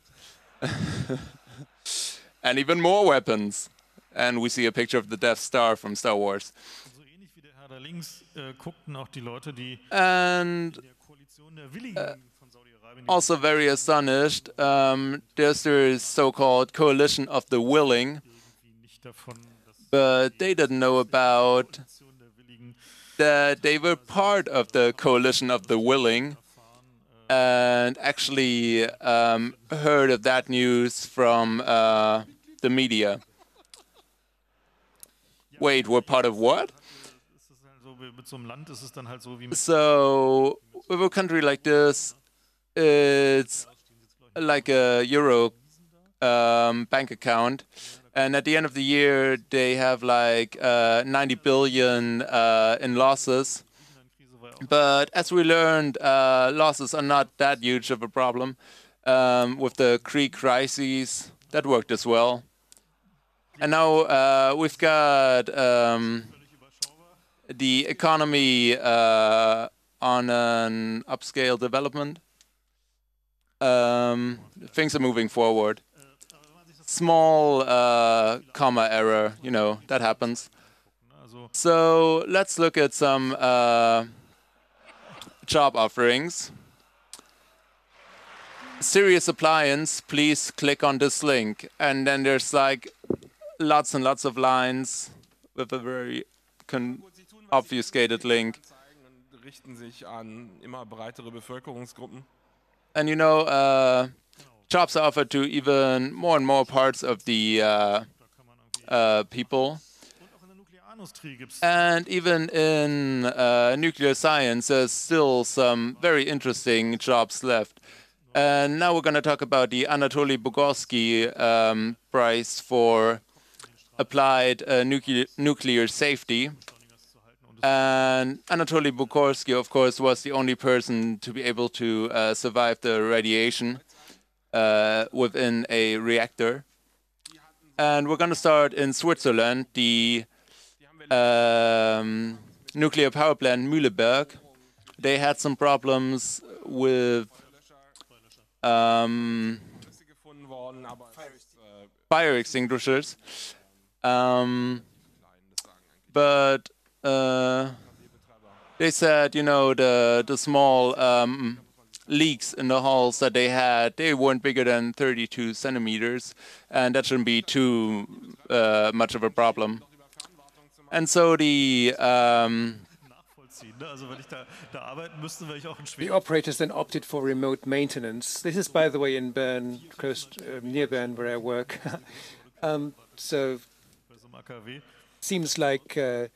and even more weapons. And we see a picture of the Death Star from Star Wars. so ähnlich wie der Herr da links äh, guckten auch die Leute, die And der Koalition der Willigen von Saudi-Arabien. die also very astonished. Um, there's this so-called coalition of the willing, irgendwie nicht davon, dass die but they didn't know about Koalition der Willigen that they were part of the coalition of the willing, and actually um, heard of that news from uh, the media. Wait, we're part of what? So, with a country like this, it's like a euro um, bank account, and at the end of the year, they have like uh, 90 billion uh, in losses. But as we learned, uh, losses are not that huge of a problem. Um, with the Greek crises, that worked as well. And now uh, we've got um, the economy uh, on an upscale development. Um, things are moving forward. Small uh, comma error, you know, that happens. So let's look at some uh, job offerings. Serious appliance, please click on this link. And then there's like lots and lots of lines with a very con- obfuscated link. und richten sich an immer breitere Bevölkerungsgruppen. And you know, uh, jobs are offered to even more and more parts of the uh, uh, people. And even in uh, nuclear science, there's still some very interesting jobs left. And now we're going to talk about the Anatoly Bugorsky um, Prize for Applied uh, nuclear, nuclear Safety. And Anatoly Bugorsky, of course, was the only person to be able to uh, survive the radiation uh, within a reactor. And we're going to start in Switzerland. The um, nuclear power plant Mühleberg, they had some problems with um, fire extinguishers. Um, but uh, they said, you know, the the small um, leaks in the halls that they had, they weren't bigger than 32 centimeters, and that shouldn't be too uh, much of a problem. And so the um, nachvollziehen. Ne? Also wenn ich da, da arbeiten müsste, wäre ich auch in The operators then opted for remote maintenance. This is, by the way, in Bern, close uh, near Bern, where I work. um, so Bei so einem AKW. seems like uh,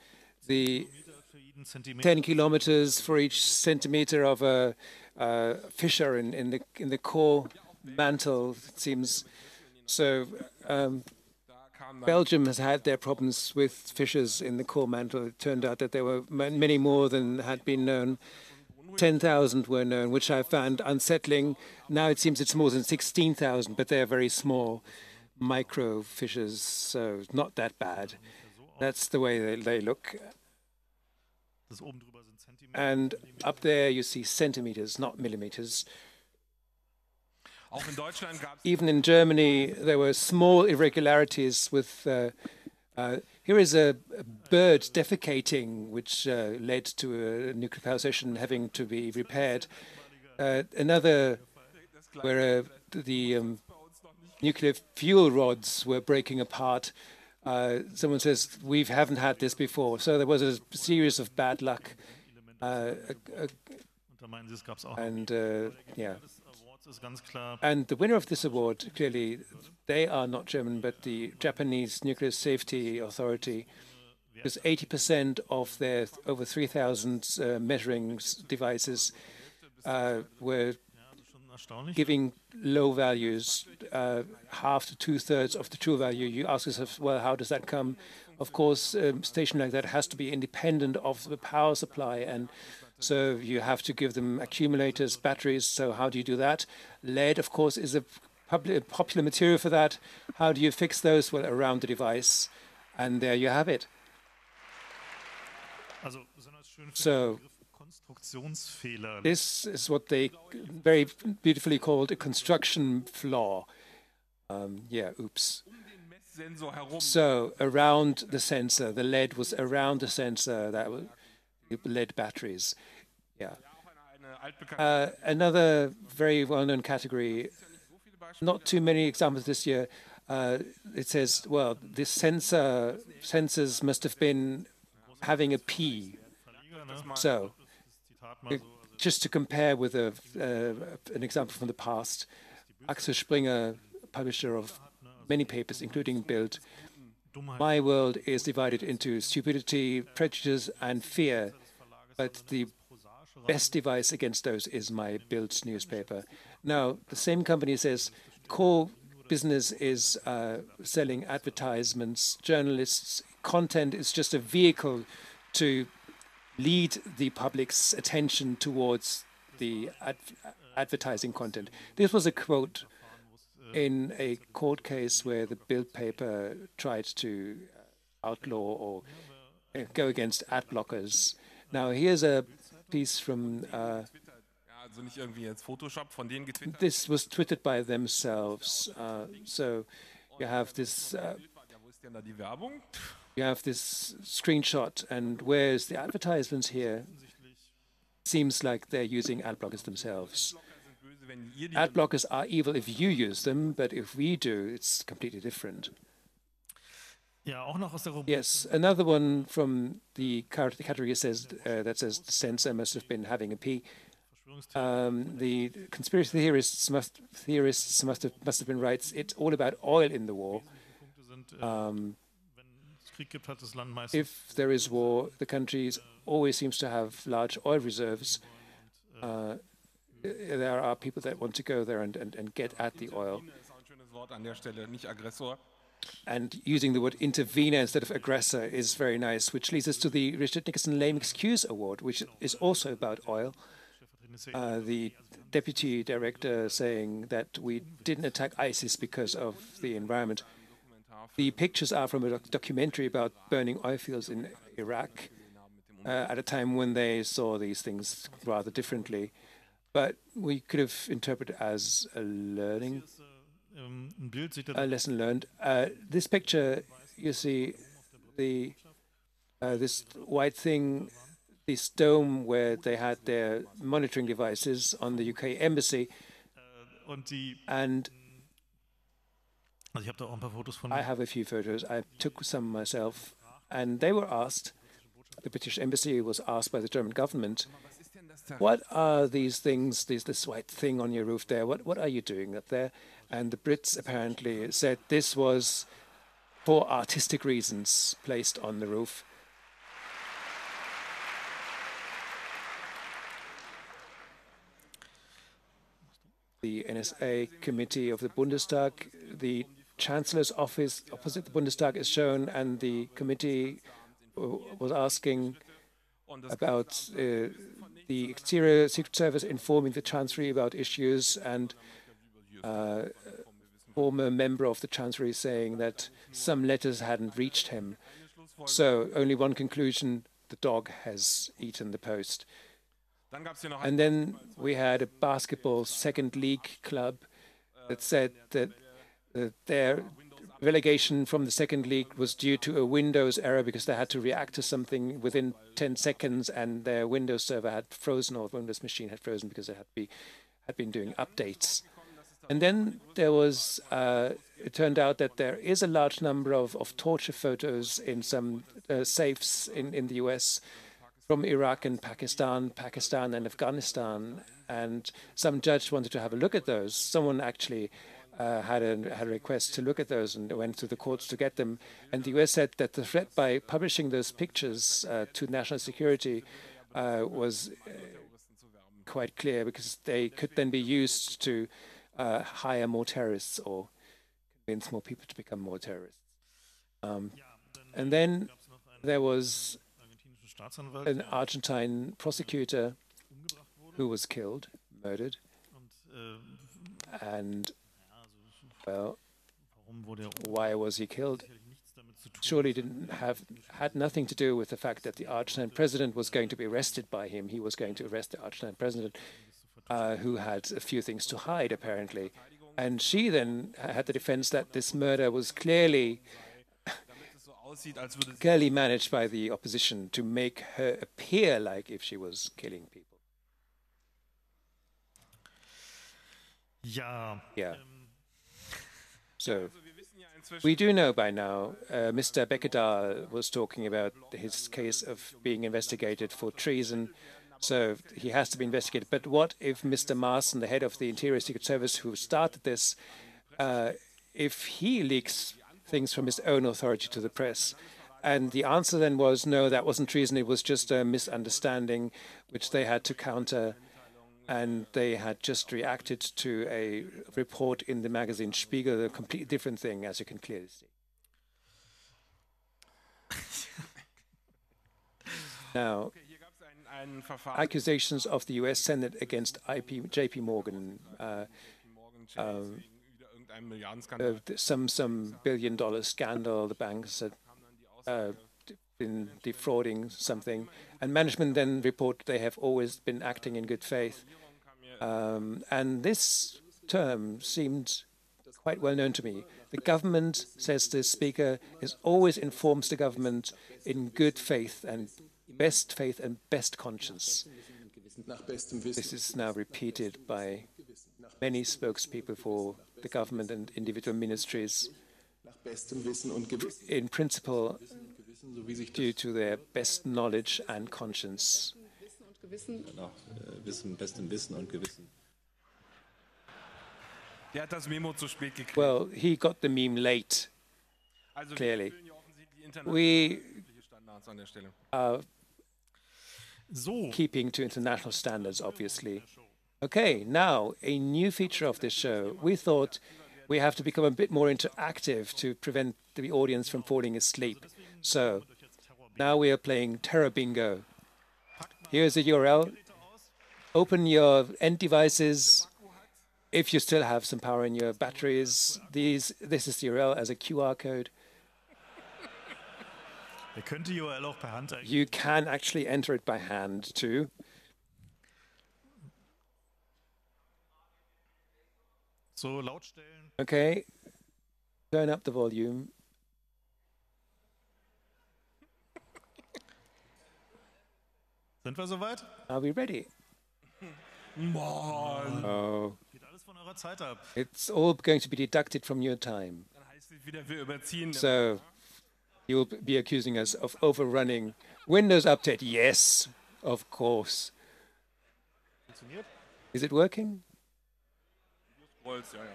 the Für jeden Zentimeter 10 kilometers for each centimeter of a uh, fissure in, in the in the core mantle. It seems so. Um, Belgium has had their problems with fissures in the core mantle. It turned out that there were many more than had been known. 10,000 were known, which I found unsettling. Now it seems it's more than 16,000, but they're very small micro fissures, so not that bad. That's the way they, they look. das oben drüber sind Zentimeter. And up there you see centimeters, not millimeters. Even in Germany, there were small irregularities with. Uh, uh, here is a, a bird defecating, which uh, led to a nuclear power station having to be repaired. Uh, another where uh, the um, nuclear fuel rods were breaking apart. Uh, someone says we haven't had this before, so there was a series of bad luck, uh, a- a- Und da meinen sie, es gab es auch. and uh, yeah. And the winner of this award, clearly, they are not German, but the Japanese Nuclear Safety Authority, because 80% of their over 3,000 uh, measuring devices uh, were giving low values, uh, half to two thirds of the true value. You ask yourself, well, how does that come? Of course, a station like that has to be independent of the power supply, and so you have to give them accumulators, batteries. So how do you do that? Lead, of course, is a popular material for that. How do you fix those? Well, around the device, and there you have it. Also besonders schön finde So- ich den Begriff Konstruktionsfehler. This is what they very beautifully called a construction flaw. Um, yeah, oops. So around the sensor, the lead was around the sensor. That was lead batteries. Yeah. Uh, another very well-known category. Not too many examples this year. Uh, it says, well, this censor sensors must have been having a P. So Zitat mal so. Also just to compare with a, uh, an example from the past, Axel Springer, publisher of many papers, including Bild, my world is divided into stupidity, prejudice, and fear, but the best device against those is my Bild newspaper. Now, the same company says core business is uh, selling advertisements, journalists, content is just a vehicle to lead the public's attention towards the ad advertising content. This was a quote in a court case where the Bild paper tried to outlaw or go against ad blockers. Now, here's a piece from. Uh, this was tweeted by themselves. Uh, so you have this. Uh, you have this screenshot, and where's the advertisements here? Seems like they're using ad blockers themselves. Ad blockers are evil if you use them, but if we do, it's completely different. Yes, another one from the category says uh, that says the censor must have been having a pee. Um, the conspiracy theorists must theorists must have must have been right. It's all about oil in the war. Um, if there is war, the country always seems to have large oil reserves. Uh, there are people that want to go there and, and, and get at the oil. And using the word intervener instead of aggressor is very nice, which leads us to the Richard Nixon Lame Excuse Award, which is also about oil. Uh, the deputy director saying that we didn't attack ISIS because of the environment. The pictures are from a doc documentary about burning oil fields in Iraq uh, at a time when they saw these things rather differently. But we could have interpreted as a learning, a lesson learned. Uh, this picture, you see the uh, this white thing, this dome where they had their monitoring devices on the UK embassy, and I have a few photos. I took some myself, and they were asked. The British embassy was asked by the German government what are these things, this, this white thing on your roof there? What, what are you doing up there? And the Brits apparently said this was for artistic reasons placed on the roof. The NSA committee of the Bundestag, the Chancellor's office opposite the Bundestag is shown, and the committee was asking about uh, the exterior Secret Service informing the Chancellery about issues and former member of the Chancellery saying that some letters hadn't reached him. So only one conclusion, the dog has eaten the post. And then we had a basketball second league club that said that uh, their relegation from the second league was due to a Windows error because they had to react to something within 10 seconds and their Windows server had frozen or Windows machine had frozen because they had, be, had been doing updates. And then there was, uh, it turned out that there is a large number of, of torture photos in some uh, safes in, in the US from Iraq and Pakistan, Pakistan and Afghanistan. And some judge wanted to have a look at those. Someone actually uh, had, a, had a request to look at those and went to the courts to get them. And the US said that the threat by publishing those pictures uh, to national security uh, was uh, quite clear because they could then be used to uh, hire more terrorists or convince more people to become more terrorists. Um, and then there was an Argentine prosecutor who was killed, murdered, and well, why was he killed? Surely didn't have had nothing to do with the fact that the Argentine president was going to be arrested by him. He was going to arrest the Argentine president, uh, who had a few things to hide apparently, and she then had the defense that this murder was clearly clearly managed by the opposition to make her appear like if she was killing people. Yeah. Yeah. So we do know by now, uh, Mr. Beckedahl was talking about his case of being investigated for treason. So he has to be investigated. But what if Mr. Maaßen, the head of the Interior Secret Service who started this, uh, if he leaks things from his own authority to the press? And the answer then was no, that wasn't treason. It was just a misunderstanding, which they had to counter. And they had just reacted to a report in the magazine Spiegel, a completely different thing, as you can clearly see. now, accusations of the U.S. Senate against IP, J.P. Morgan. Uh, uh, some some billion dollar scandal. The banks had uh, been defrauding something, and management then report they have always been acting in good faith. Um, and this term seemed quite well known to me. The government, says the speaker, is always informs the government in good faith and best faith and best conscience. This is now repeated by many spokespeople for the government and individual ministries in principle due to their best knowledge and conscience. Well, he got the meme late, clearly. We are keeping to international standards, obviously. Okay, now a new feature of this show. We thought we have to become a bit more interactive to prevent the audience from falling asleep. So now we are playing Terror Bingo. Here's a URL. Open your end devices. If you still have some power in your batteries, these this is the URL as a QR code. Eh? You can actually enter it by hand too. So laut. Okay. Turn up the volume. Sind wir soweit? Are we ready? Mann. Oh. Geht alles von eurer Zeit ab. It's all going to be deducted from your time. Dann heißt es wieder, wir überziehen. So you'll be accusing us of overrunning. Windows Update, yes, of course. Is it working? Rollst, ja, ja.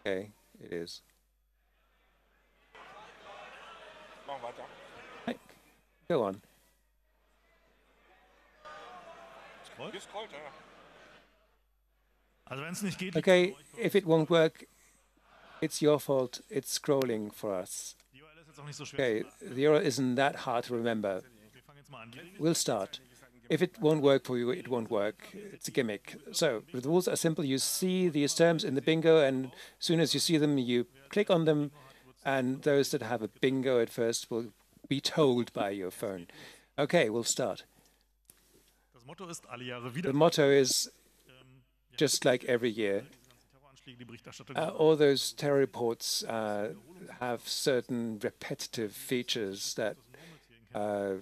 Okay, it is. Mach weiter. Right. Go on. Hier scrollt, ja. Also wenn es nicht geht, Okay, if it won't work, it's your fault. It's scrolling for us. Okay, the euro isn't that hard to remember. Wir fangen jetzt mal an. Die We'll start. If it won't work for you, it won't work. It's a gimmick. So the rules are simple. You see these terms in the bingo, and as soon as you see them, you click on them, and those that have a bingo at first will be told by your phone. Okay, we'll start. Das Motto ist alle Jahre wieder. The motto is ähm, just like every year. Uh, all those terror reports uh, have certain repetitive features that uh,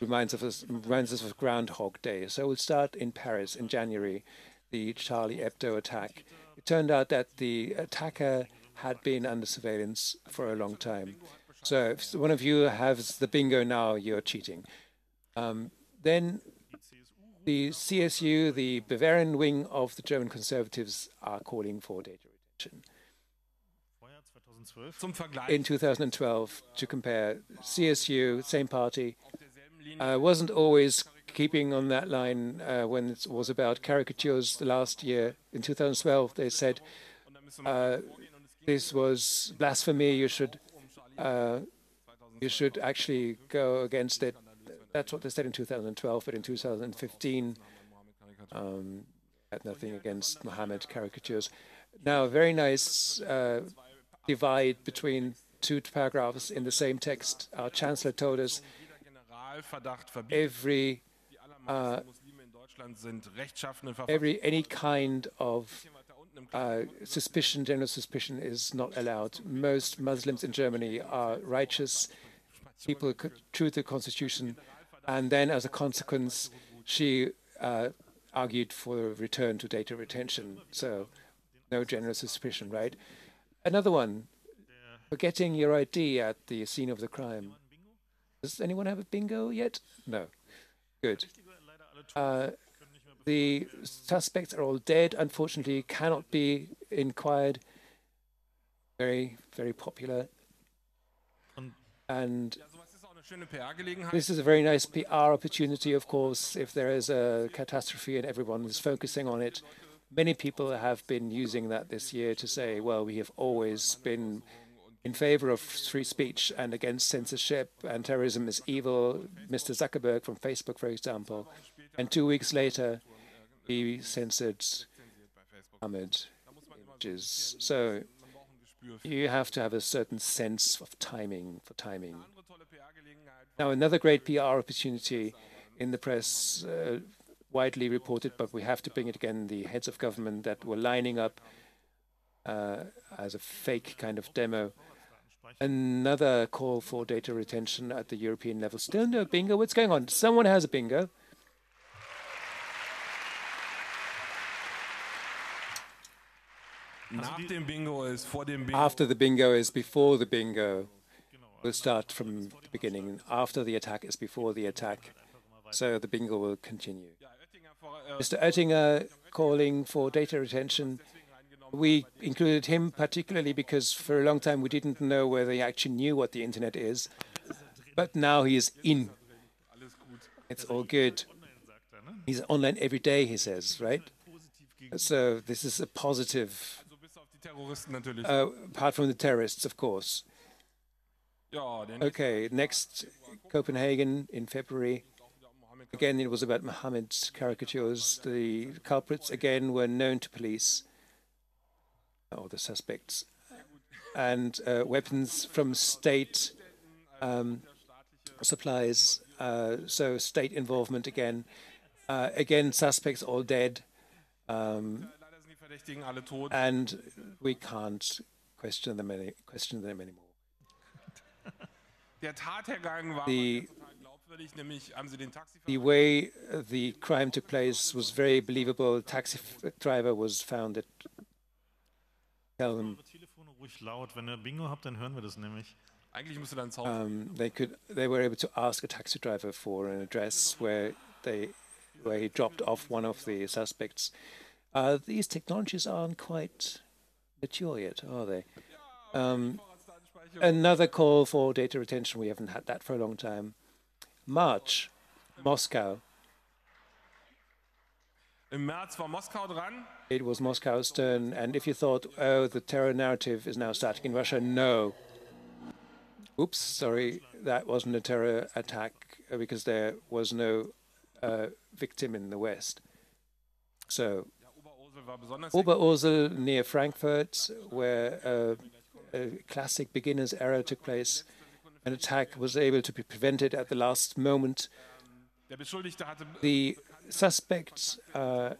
reminds of us reminds us of Groundhog Day. So we'll start in Paris in January, the Charlie Hebdo attack. It turned out that the attacker had been under surveillance for a long time. So if one of you has the bingo now, you're cheating. Um, then the CSU, the Bavarian wing of the German Conservatives, are calling for data retention. Vorjahr 2012. Zum Vergleich. In 2012, to compare, CSU, same party, uh, wasn't always keeping on that line uh, when it was about caricatures the last year. In 2012, they said uh, this was blasphemy. You should uh, you should actually go against it. That's what they said in 2012, but in 2015, um, had nothing against Mohammed caricatures. Now, a very nice uh, divide between two paragraphs in the same text. Our chancellor told us every Verfahren. every any kind of uh, suspicion, general suspicion, is not allowed. Most Muslims in Germany are righteous people, true to the constitution, and then as a consequence, she uh, argued for a return to data retention. So, no general suspicion, right? Another one, forgetting your ID at the scene of the crime. Does anyone have a bingo yet? No. Good. Uh, the suspects are all dead, unfortunately, cannot be inquired. Very, very popular. And this is a very nice PR opportunity, of course, if there is a catastrophe and everyone is focusing on it. Many people have been using that this year to say, well, we have always been in favor of free speech and against censorship, and terrorism is evil. Mr. Zuckerberg from Facebook, for example. And two weeks later, he censored Muhammad images. So you have to have a certain sense of timing for timing. Now, another great PR opportunity in the press, uh, widely reported, but we have to bring it again, the heads of government that were lining up uh, as a fake kind of demo. Another call for data retention at the European level. Still no bingo. What's going on? Someone has a bingo. After the bingo is before the bingo. We'll start from the beginning. After the attack is before the attack. So the bingo will continue. Mr. Oettinger calling for data retention. We included him particularly because for a long time we didn't know whether he actually knew what the internet is. But now he is in. It's all good. He's online every day, he says, right? So this is a positive, uh, apart from the terrorists, of course. Okay, next, Copenhagen in February. Again, it was about Mohammed's caricatures. The culprits, again, were known to police, or the suspects, and uh, weapons from state um, supplies, uh, so state involvement again. Uh, again, suspects all dead. Um, and we can't question them, any, question them anymore. The, the way the crime took place was very believable. The taxi driver was found at. Tell them. Um, they could. They were able to ask a taxi driver for an address where they, where he dropped off one of the suspects. Uh, these technologies aren't quite mature yet, are they? Um, another call for data retention. We haven't had that for a long time. March, Moscow. It was Moscow's turn, and if you thought, oh, the terror narrative is now starting in Russia, no. Oops, sorry, that wasn't a terror attack uh, because there was no uh, victim in the West. So, Oberursel near Frankfurt, where uh, a classic beginner's error took place. An attack was able to be prevented at the last moment. The suspect uh,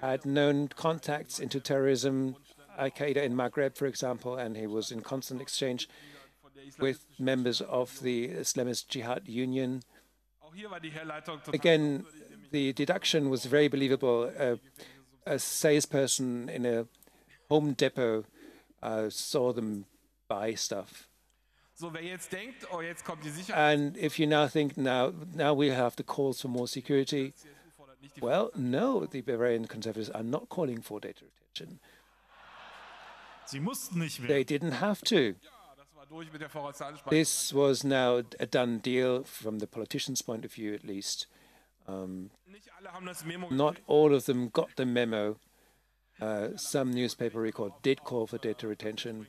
had known contacts into terrorism, Al Qaeda in Maghreb, for example, and he was in constant exchange with members of the Islamist Jihad Union. Again, the deduction was very believable. Uh, a salesperson in a home depot uh, saw them buy stuff. And if you now think now now we have the calls for more security, well, no, the Bavarian conservatives are not calling for data retention. They didn't have to. This was now a done deal from the politicians' point of view, at least. Um, not all of them got the memo. Uh, some newspaper record did call for data retention,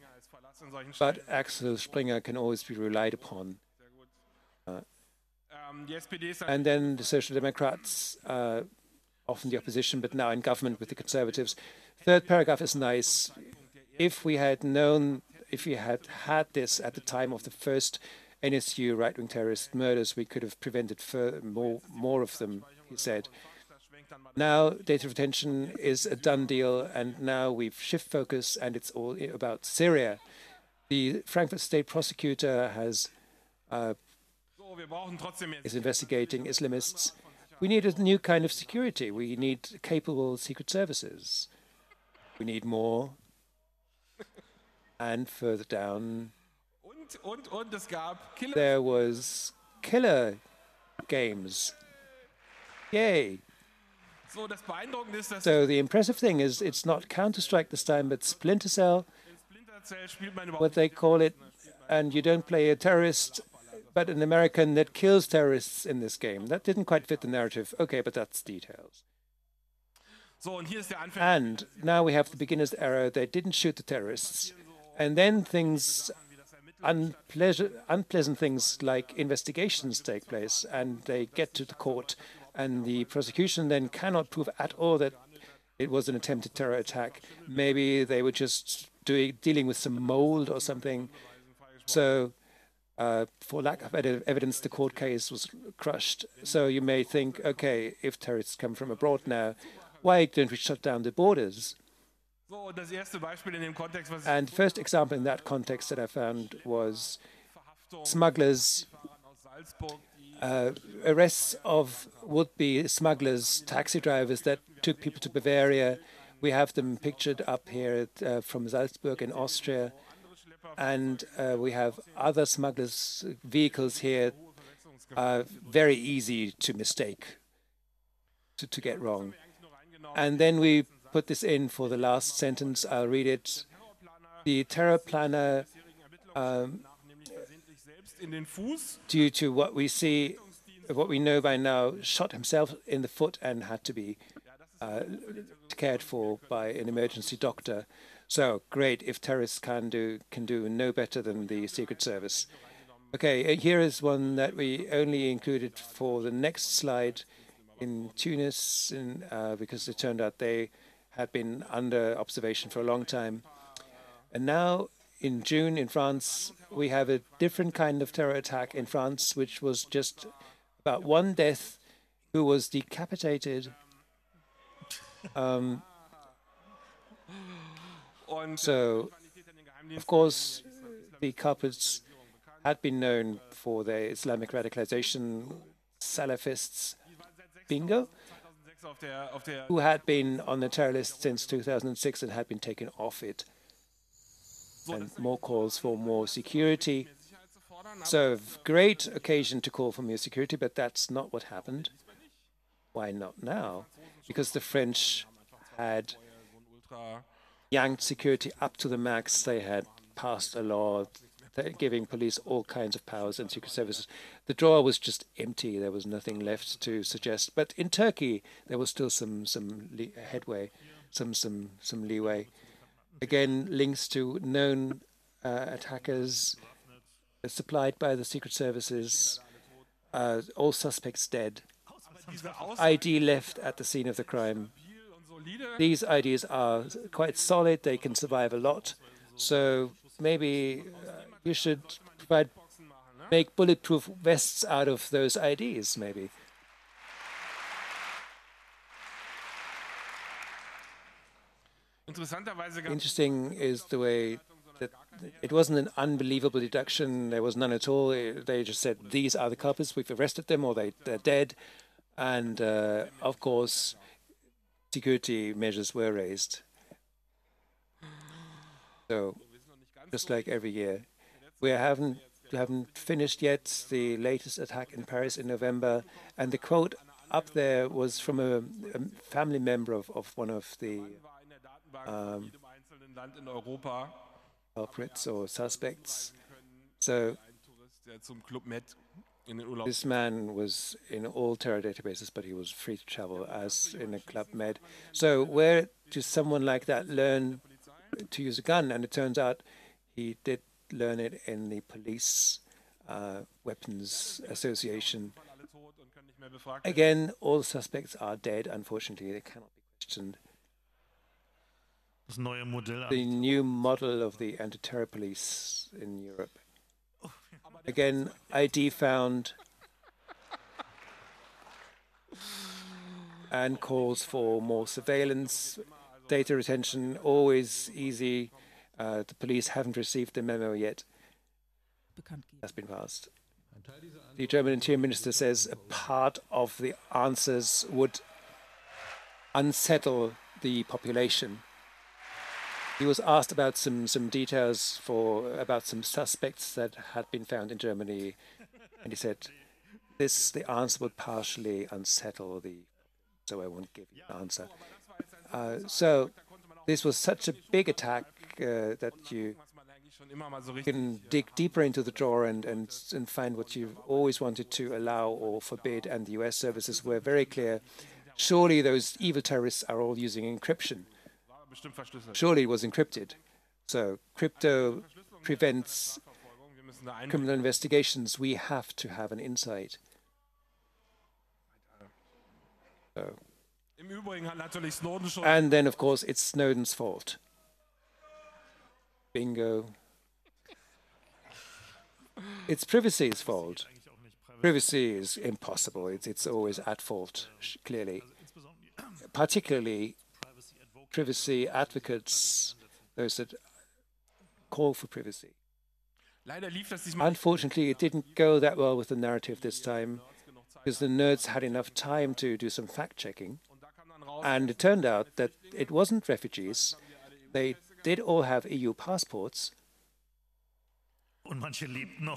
but Axel Springer can always be relied upon. Uh, and then the Social Democrats, uh, often the opposition, but now in government with the Conservatives. Third paragraph is nice. If we had known, if we had had this at the time of the first NSU right-wing terrorist murders, we could have prevented more, more of them, he said. Now data retention is a done deal, and now we've shift focus, and it's all about Syria. The Frankfurt State prosecutor has uh, is investigating Islamists. We need a new kind of security. We need capable secret services. We need more. And further down, there was killer games. Yay! So, das Beeindruckende ist, dass So the impressive thing is it's not Counter-Strike this time, but Splinter Cell, what they call it, and you don't play a terrorist, but an American that kills terrorists in this game. That didn't quite fit the narrative. Okay, but that's details. So, und hier ist der Anfang. And now we have the beginner's error. They didn't shoot the terrorists. And then things, unpleasant, unpleasant things like investigations take place and they get to the court. And the prosecution then cannot prove at all that it was an attempted terror attack. Maybe they were just doing, dealing with some mold or something. So, uh, for lack of evidence, the court case was crushed. So you may think, okay, if terrorists come from abroad now, why don't we shut down the borders? So, und das erste Beispiel in dem Kontext, was And the first example in that context that I found was smugglers, aus Salzburg, die uh, arrests of would-be smugglers, taxi drivers that took people to Bavaria. We have them pictured up here at, uh, from Salzburg in Austria. And uh, we have other smugglers' vehicles here, uh, very easy to mistake, to, to get wrong. And then we put this in for the last sentence. I'll read it. The terror planner, um, due to what we see, what we know by now, shot himself in the foot and had to be cared for by an emergency doctor. So great if terrorists can do can do no better than the Secret Service. Okay, uh, here is one that we only included for the next slide in Tunis, in, uh, because it turned out they had been under observation for a long time. And now in June in France, we have a different kind of terror attack in France, which was just about one death who was decapitated. Um, so, of course, the culprits had been known for their Islamic radicalization, Salafists, bingo, 2006 auf der, auf der who had been on the terror list since 2006 and had been taken off it. And more calls for more security. So, great occasion to call for more security, but that's not what happened. Why not now? Because the French had yanked security up to the max. They had passed a law giving police all kinds of powers and secret services. The drawer was just empty. There was nothing left to suggest. But in Turkey, there was still some some headway, some some some leeway. Again, links to known uh, attackers supplied by the secret services. Uh, all suspects dead. Diese ID left at the scene of the crime. These IDs are quite solid, they can survive a lot. So maybe uh, you should provide, make bulletproof vests out of those IDs, maybe. Interesting is the way that it wasn't an unbelievable deduction. There was none at all. They just said, these are the culprits, we've arrested them, or they, they're dead. And uh, of course, security measures were raised. So, just like every year, we haven't haven't finished yet the latest attack in Paris in November, and the quote up there was from a, a family member of, of one of the Europa. culprits or suspects. So Ein Tourist, der zum Club Med in den Urlaub this man was in all terror databases, but he was free to travel as in a Club Med. So where does someone like that learn to use a gun? And it turns out he did learn it in the police uh, weapons association. alle tot und können nicht mehr befragt werden. Again, all suspects are dead. Unfortunately, they cannot be questioned. Das neue Modell. The new model of the anti-terror police in Europe. Again, ID found and calls for more surveillance, data retention, always easy. Uh, the police haven't received the memo yet. Has been passed. The German Interior Minister says a part of the answers would unsettle the population. He was asked about some, some details for about some suspects that had been found in Germany, and he said this the answer would partially unsettle the so I won't give you an answer. Uh, so this was such a big attack uh, that you can dig deeper into the drawer and, and, and find what you've always wanted to allow or forbid. And the US services were very clear. Surely those evil terrorists are all using encryption. Surely was encrypted. So crypto prevents criminal investigations. We have to have an insight. So. And then, of course, it's Snowden's fault. Bingo. It's privacy's fault. Privacy is impossible. It's, it's always at fault, clearly. Particularly privacy advocates, those that call for privacy. Unfortunately, it didn't go that well with the narrative this time because the nerds had enough time to do some fact checking. And it turned out that it wasn't refugees. They did all have EU passports.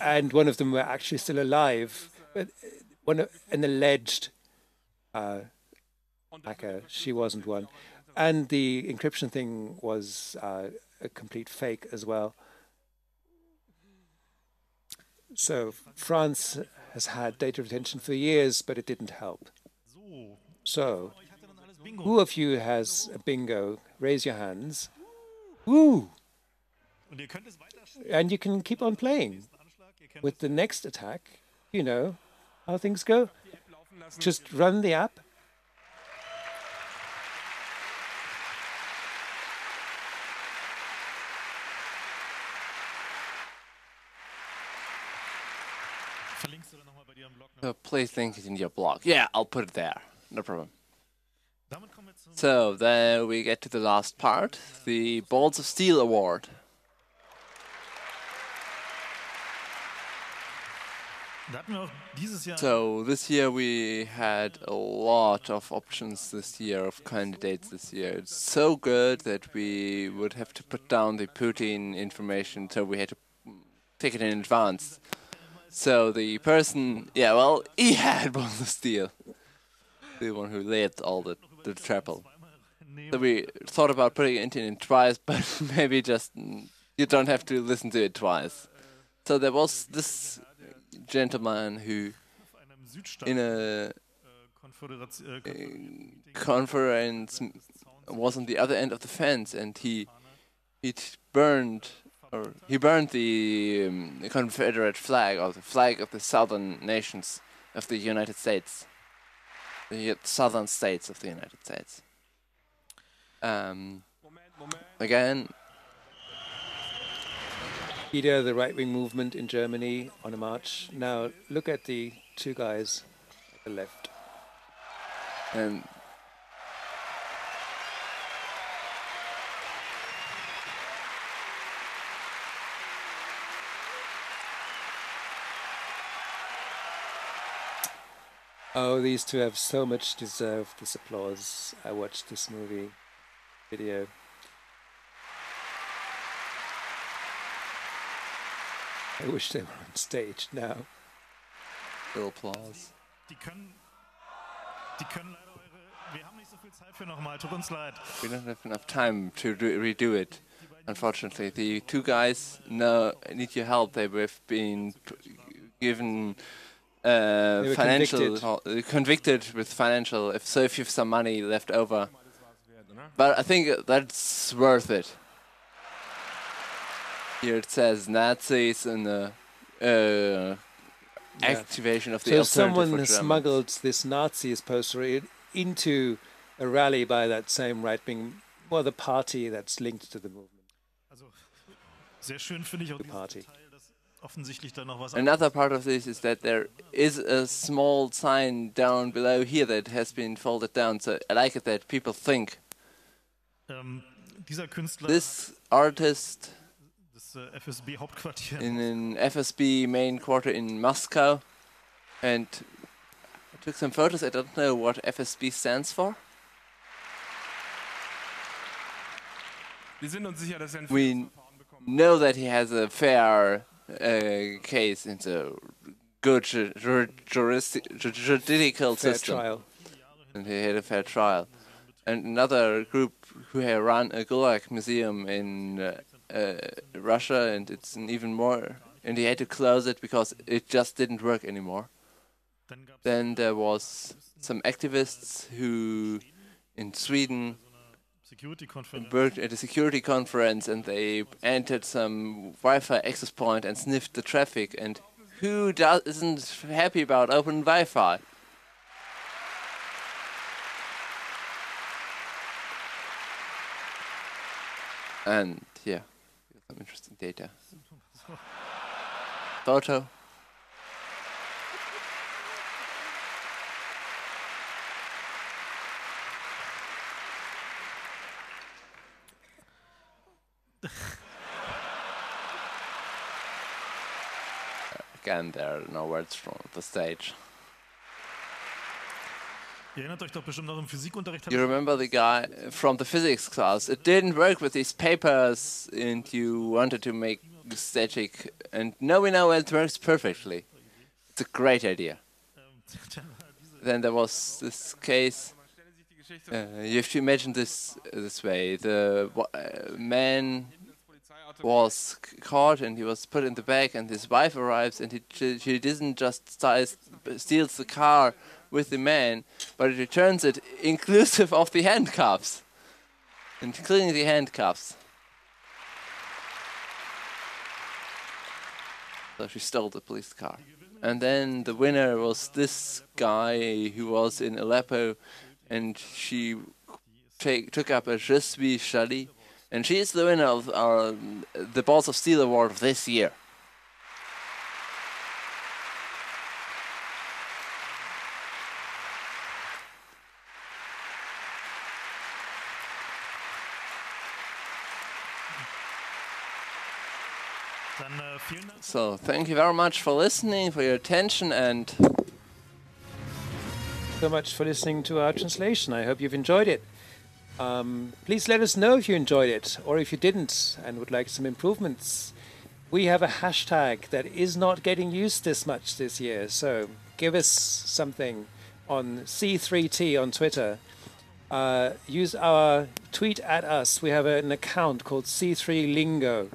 And one of them were actually still alive. But one, an alleged uh, hacker, she wasn't one. And the encryption thing was uh, a complete fake as well. So France has had data retention for years, but it didn't help. So, who of you has a bingo? Raise your hands. Woo! And you can keep on playing. With the next attack, you know how things go. Just run the app. So please link it in your blog. Yeah, I'll put it there. No problem. So then we get to the last part, the Balls of Steel Award. So this year we had a lot of options this year of candidates this year. It's so good that we would have to put down the Putin information, so we had to take it in advance. So the person, yeah, well, he had Balls of Steel, the one who led all the the triple. So we thought about putting it in twice, but maybe just mm, you don't have to listen to it twice. So there was this gentleman who, in a uh, conference, was on the other end of the fence, and he he burned or he burned the, um, the Confederate flag or the flag of the southern nations of the United States the southern states of the United States. Um, again, Peter, the right wing movement in Germany on a march. Now look at the two guys at the left. And Oh, these two have so much deserved this applause. I watched this movie video. I wish they were on stage now. Full applause. We don't have enough time to redo it. Unfortunately, the two guys no, need your help. They've been given uh, financial convicted. Uh, convicted. with financial. If so, if you have some money left over, but I think that's worth it. Here it says Nazis and the uh, yeah. activation of the. So someone smuggled this Nazis poster into a rally by that same right-wing, well, the party that's linked to the movement. the party. Another part of this is that there is a small sign down below here that has been folded down. So I like it that people think. Um, this artist äh, in an FSB main quarter in Moscow, and I took some photos. I don't know what FSB stands for. We know that he has a fair uh, case in the good ju ju juridical Fair system. trial. and he had a fair trial. And another group who had run a Gulag museum in uh, uh, Russia, and it's an even more, and he had to close it because it just didn't work anymore. Then there was some activists who, in Sweden, Security conference. worked at a security conference and they entered some Wi-Fi access point and sniffed the traffic. And who does, isn't happy about open Wi-Fi? And yeah, some interesting data. Photo. Again, there are no words from the stage. Ihr erinnert euch doch bestimmt from the stage. You remember the guy from the physics class? It didn't work with these papers, and you wanted to make static. And now we know it works perfectly. It's a great idea. Then there was this case. Uh, you have to imagine this this way: the uh, man was caught and he was put in the back, and his wife arrives, and he she, doesn't just steals the car with the man, but it returns it inclusive of the handcuffs, including the handcuffs. So she stole the police car. And then the winner was this guy who was in Aleppo, and she take, took up a Je suis Charlie, and she is the winner of our the Balls of Steel Award of this year. Dann vielen Dank. So thank you very much for listening, for your attention, and so much for listening to our translation. I hope you've enjoyed it. Um, please let us know if you enjoyed it or if you didn't and would like some improvements. We have a hashtag that is not getting used this much this year, so give us something on C3T on Twitter. Uh, use our tweet at us. We have an account called C3 Lingo.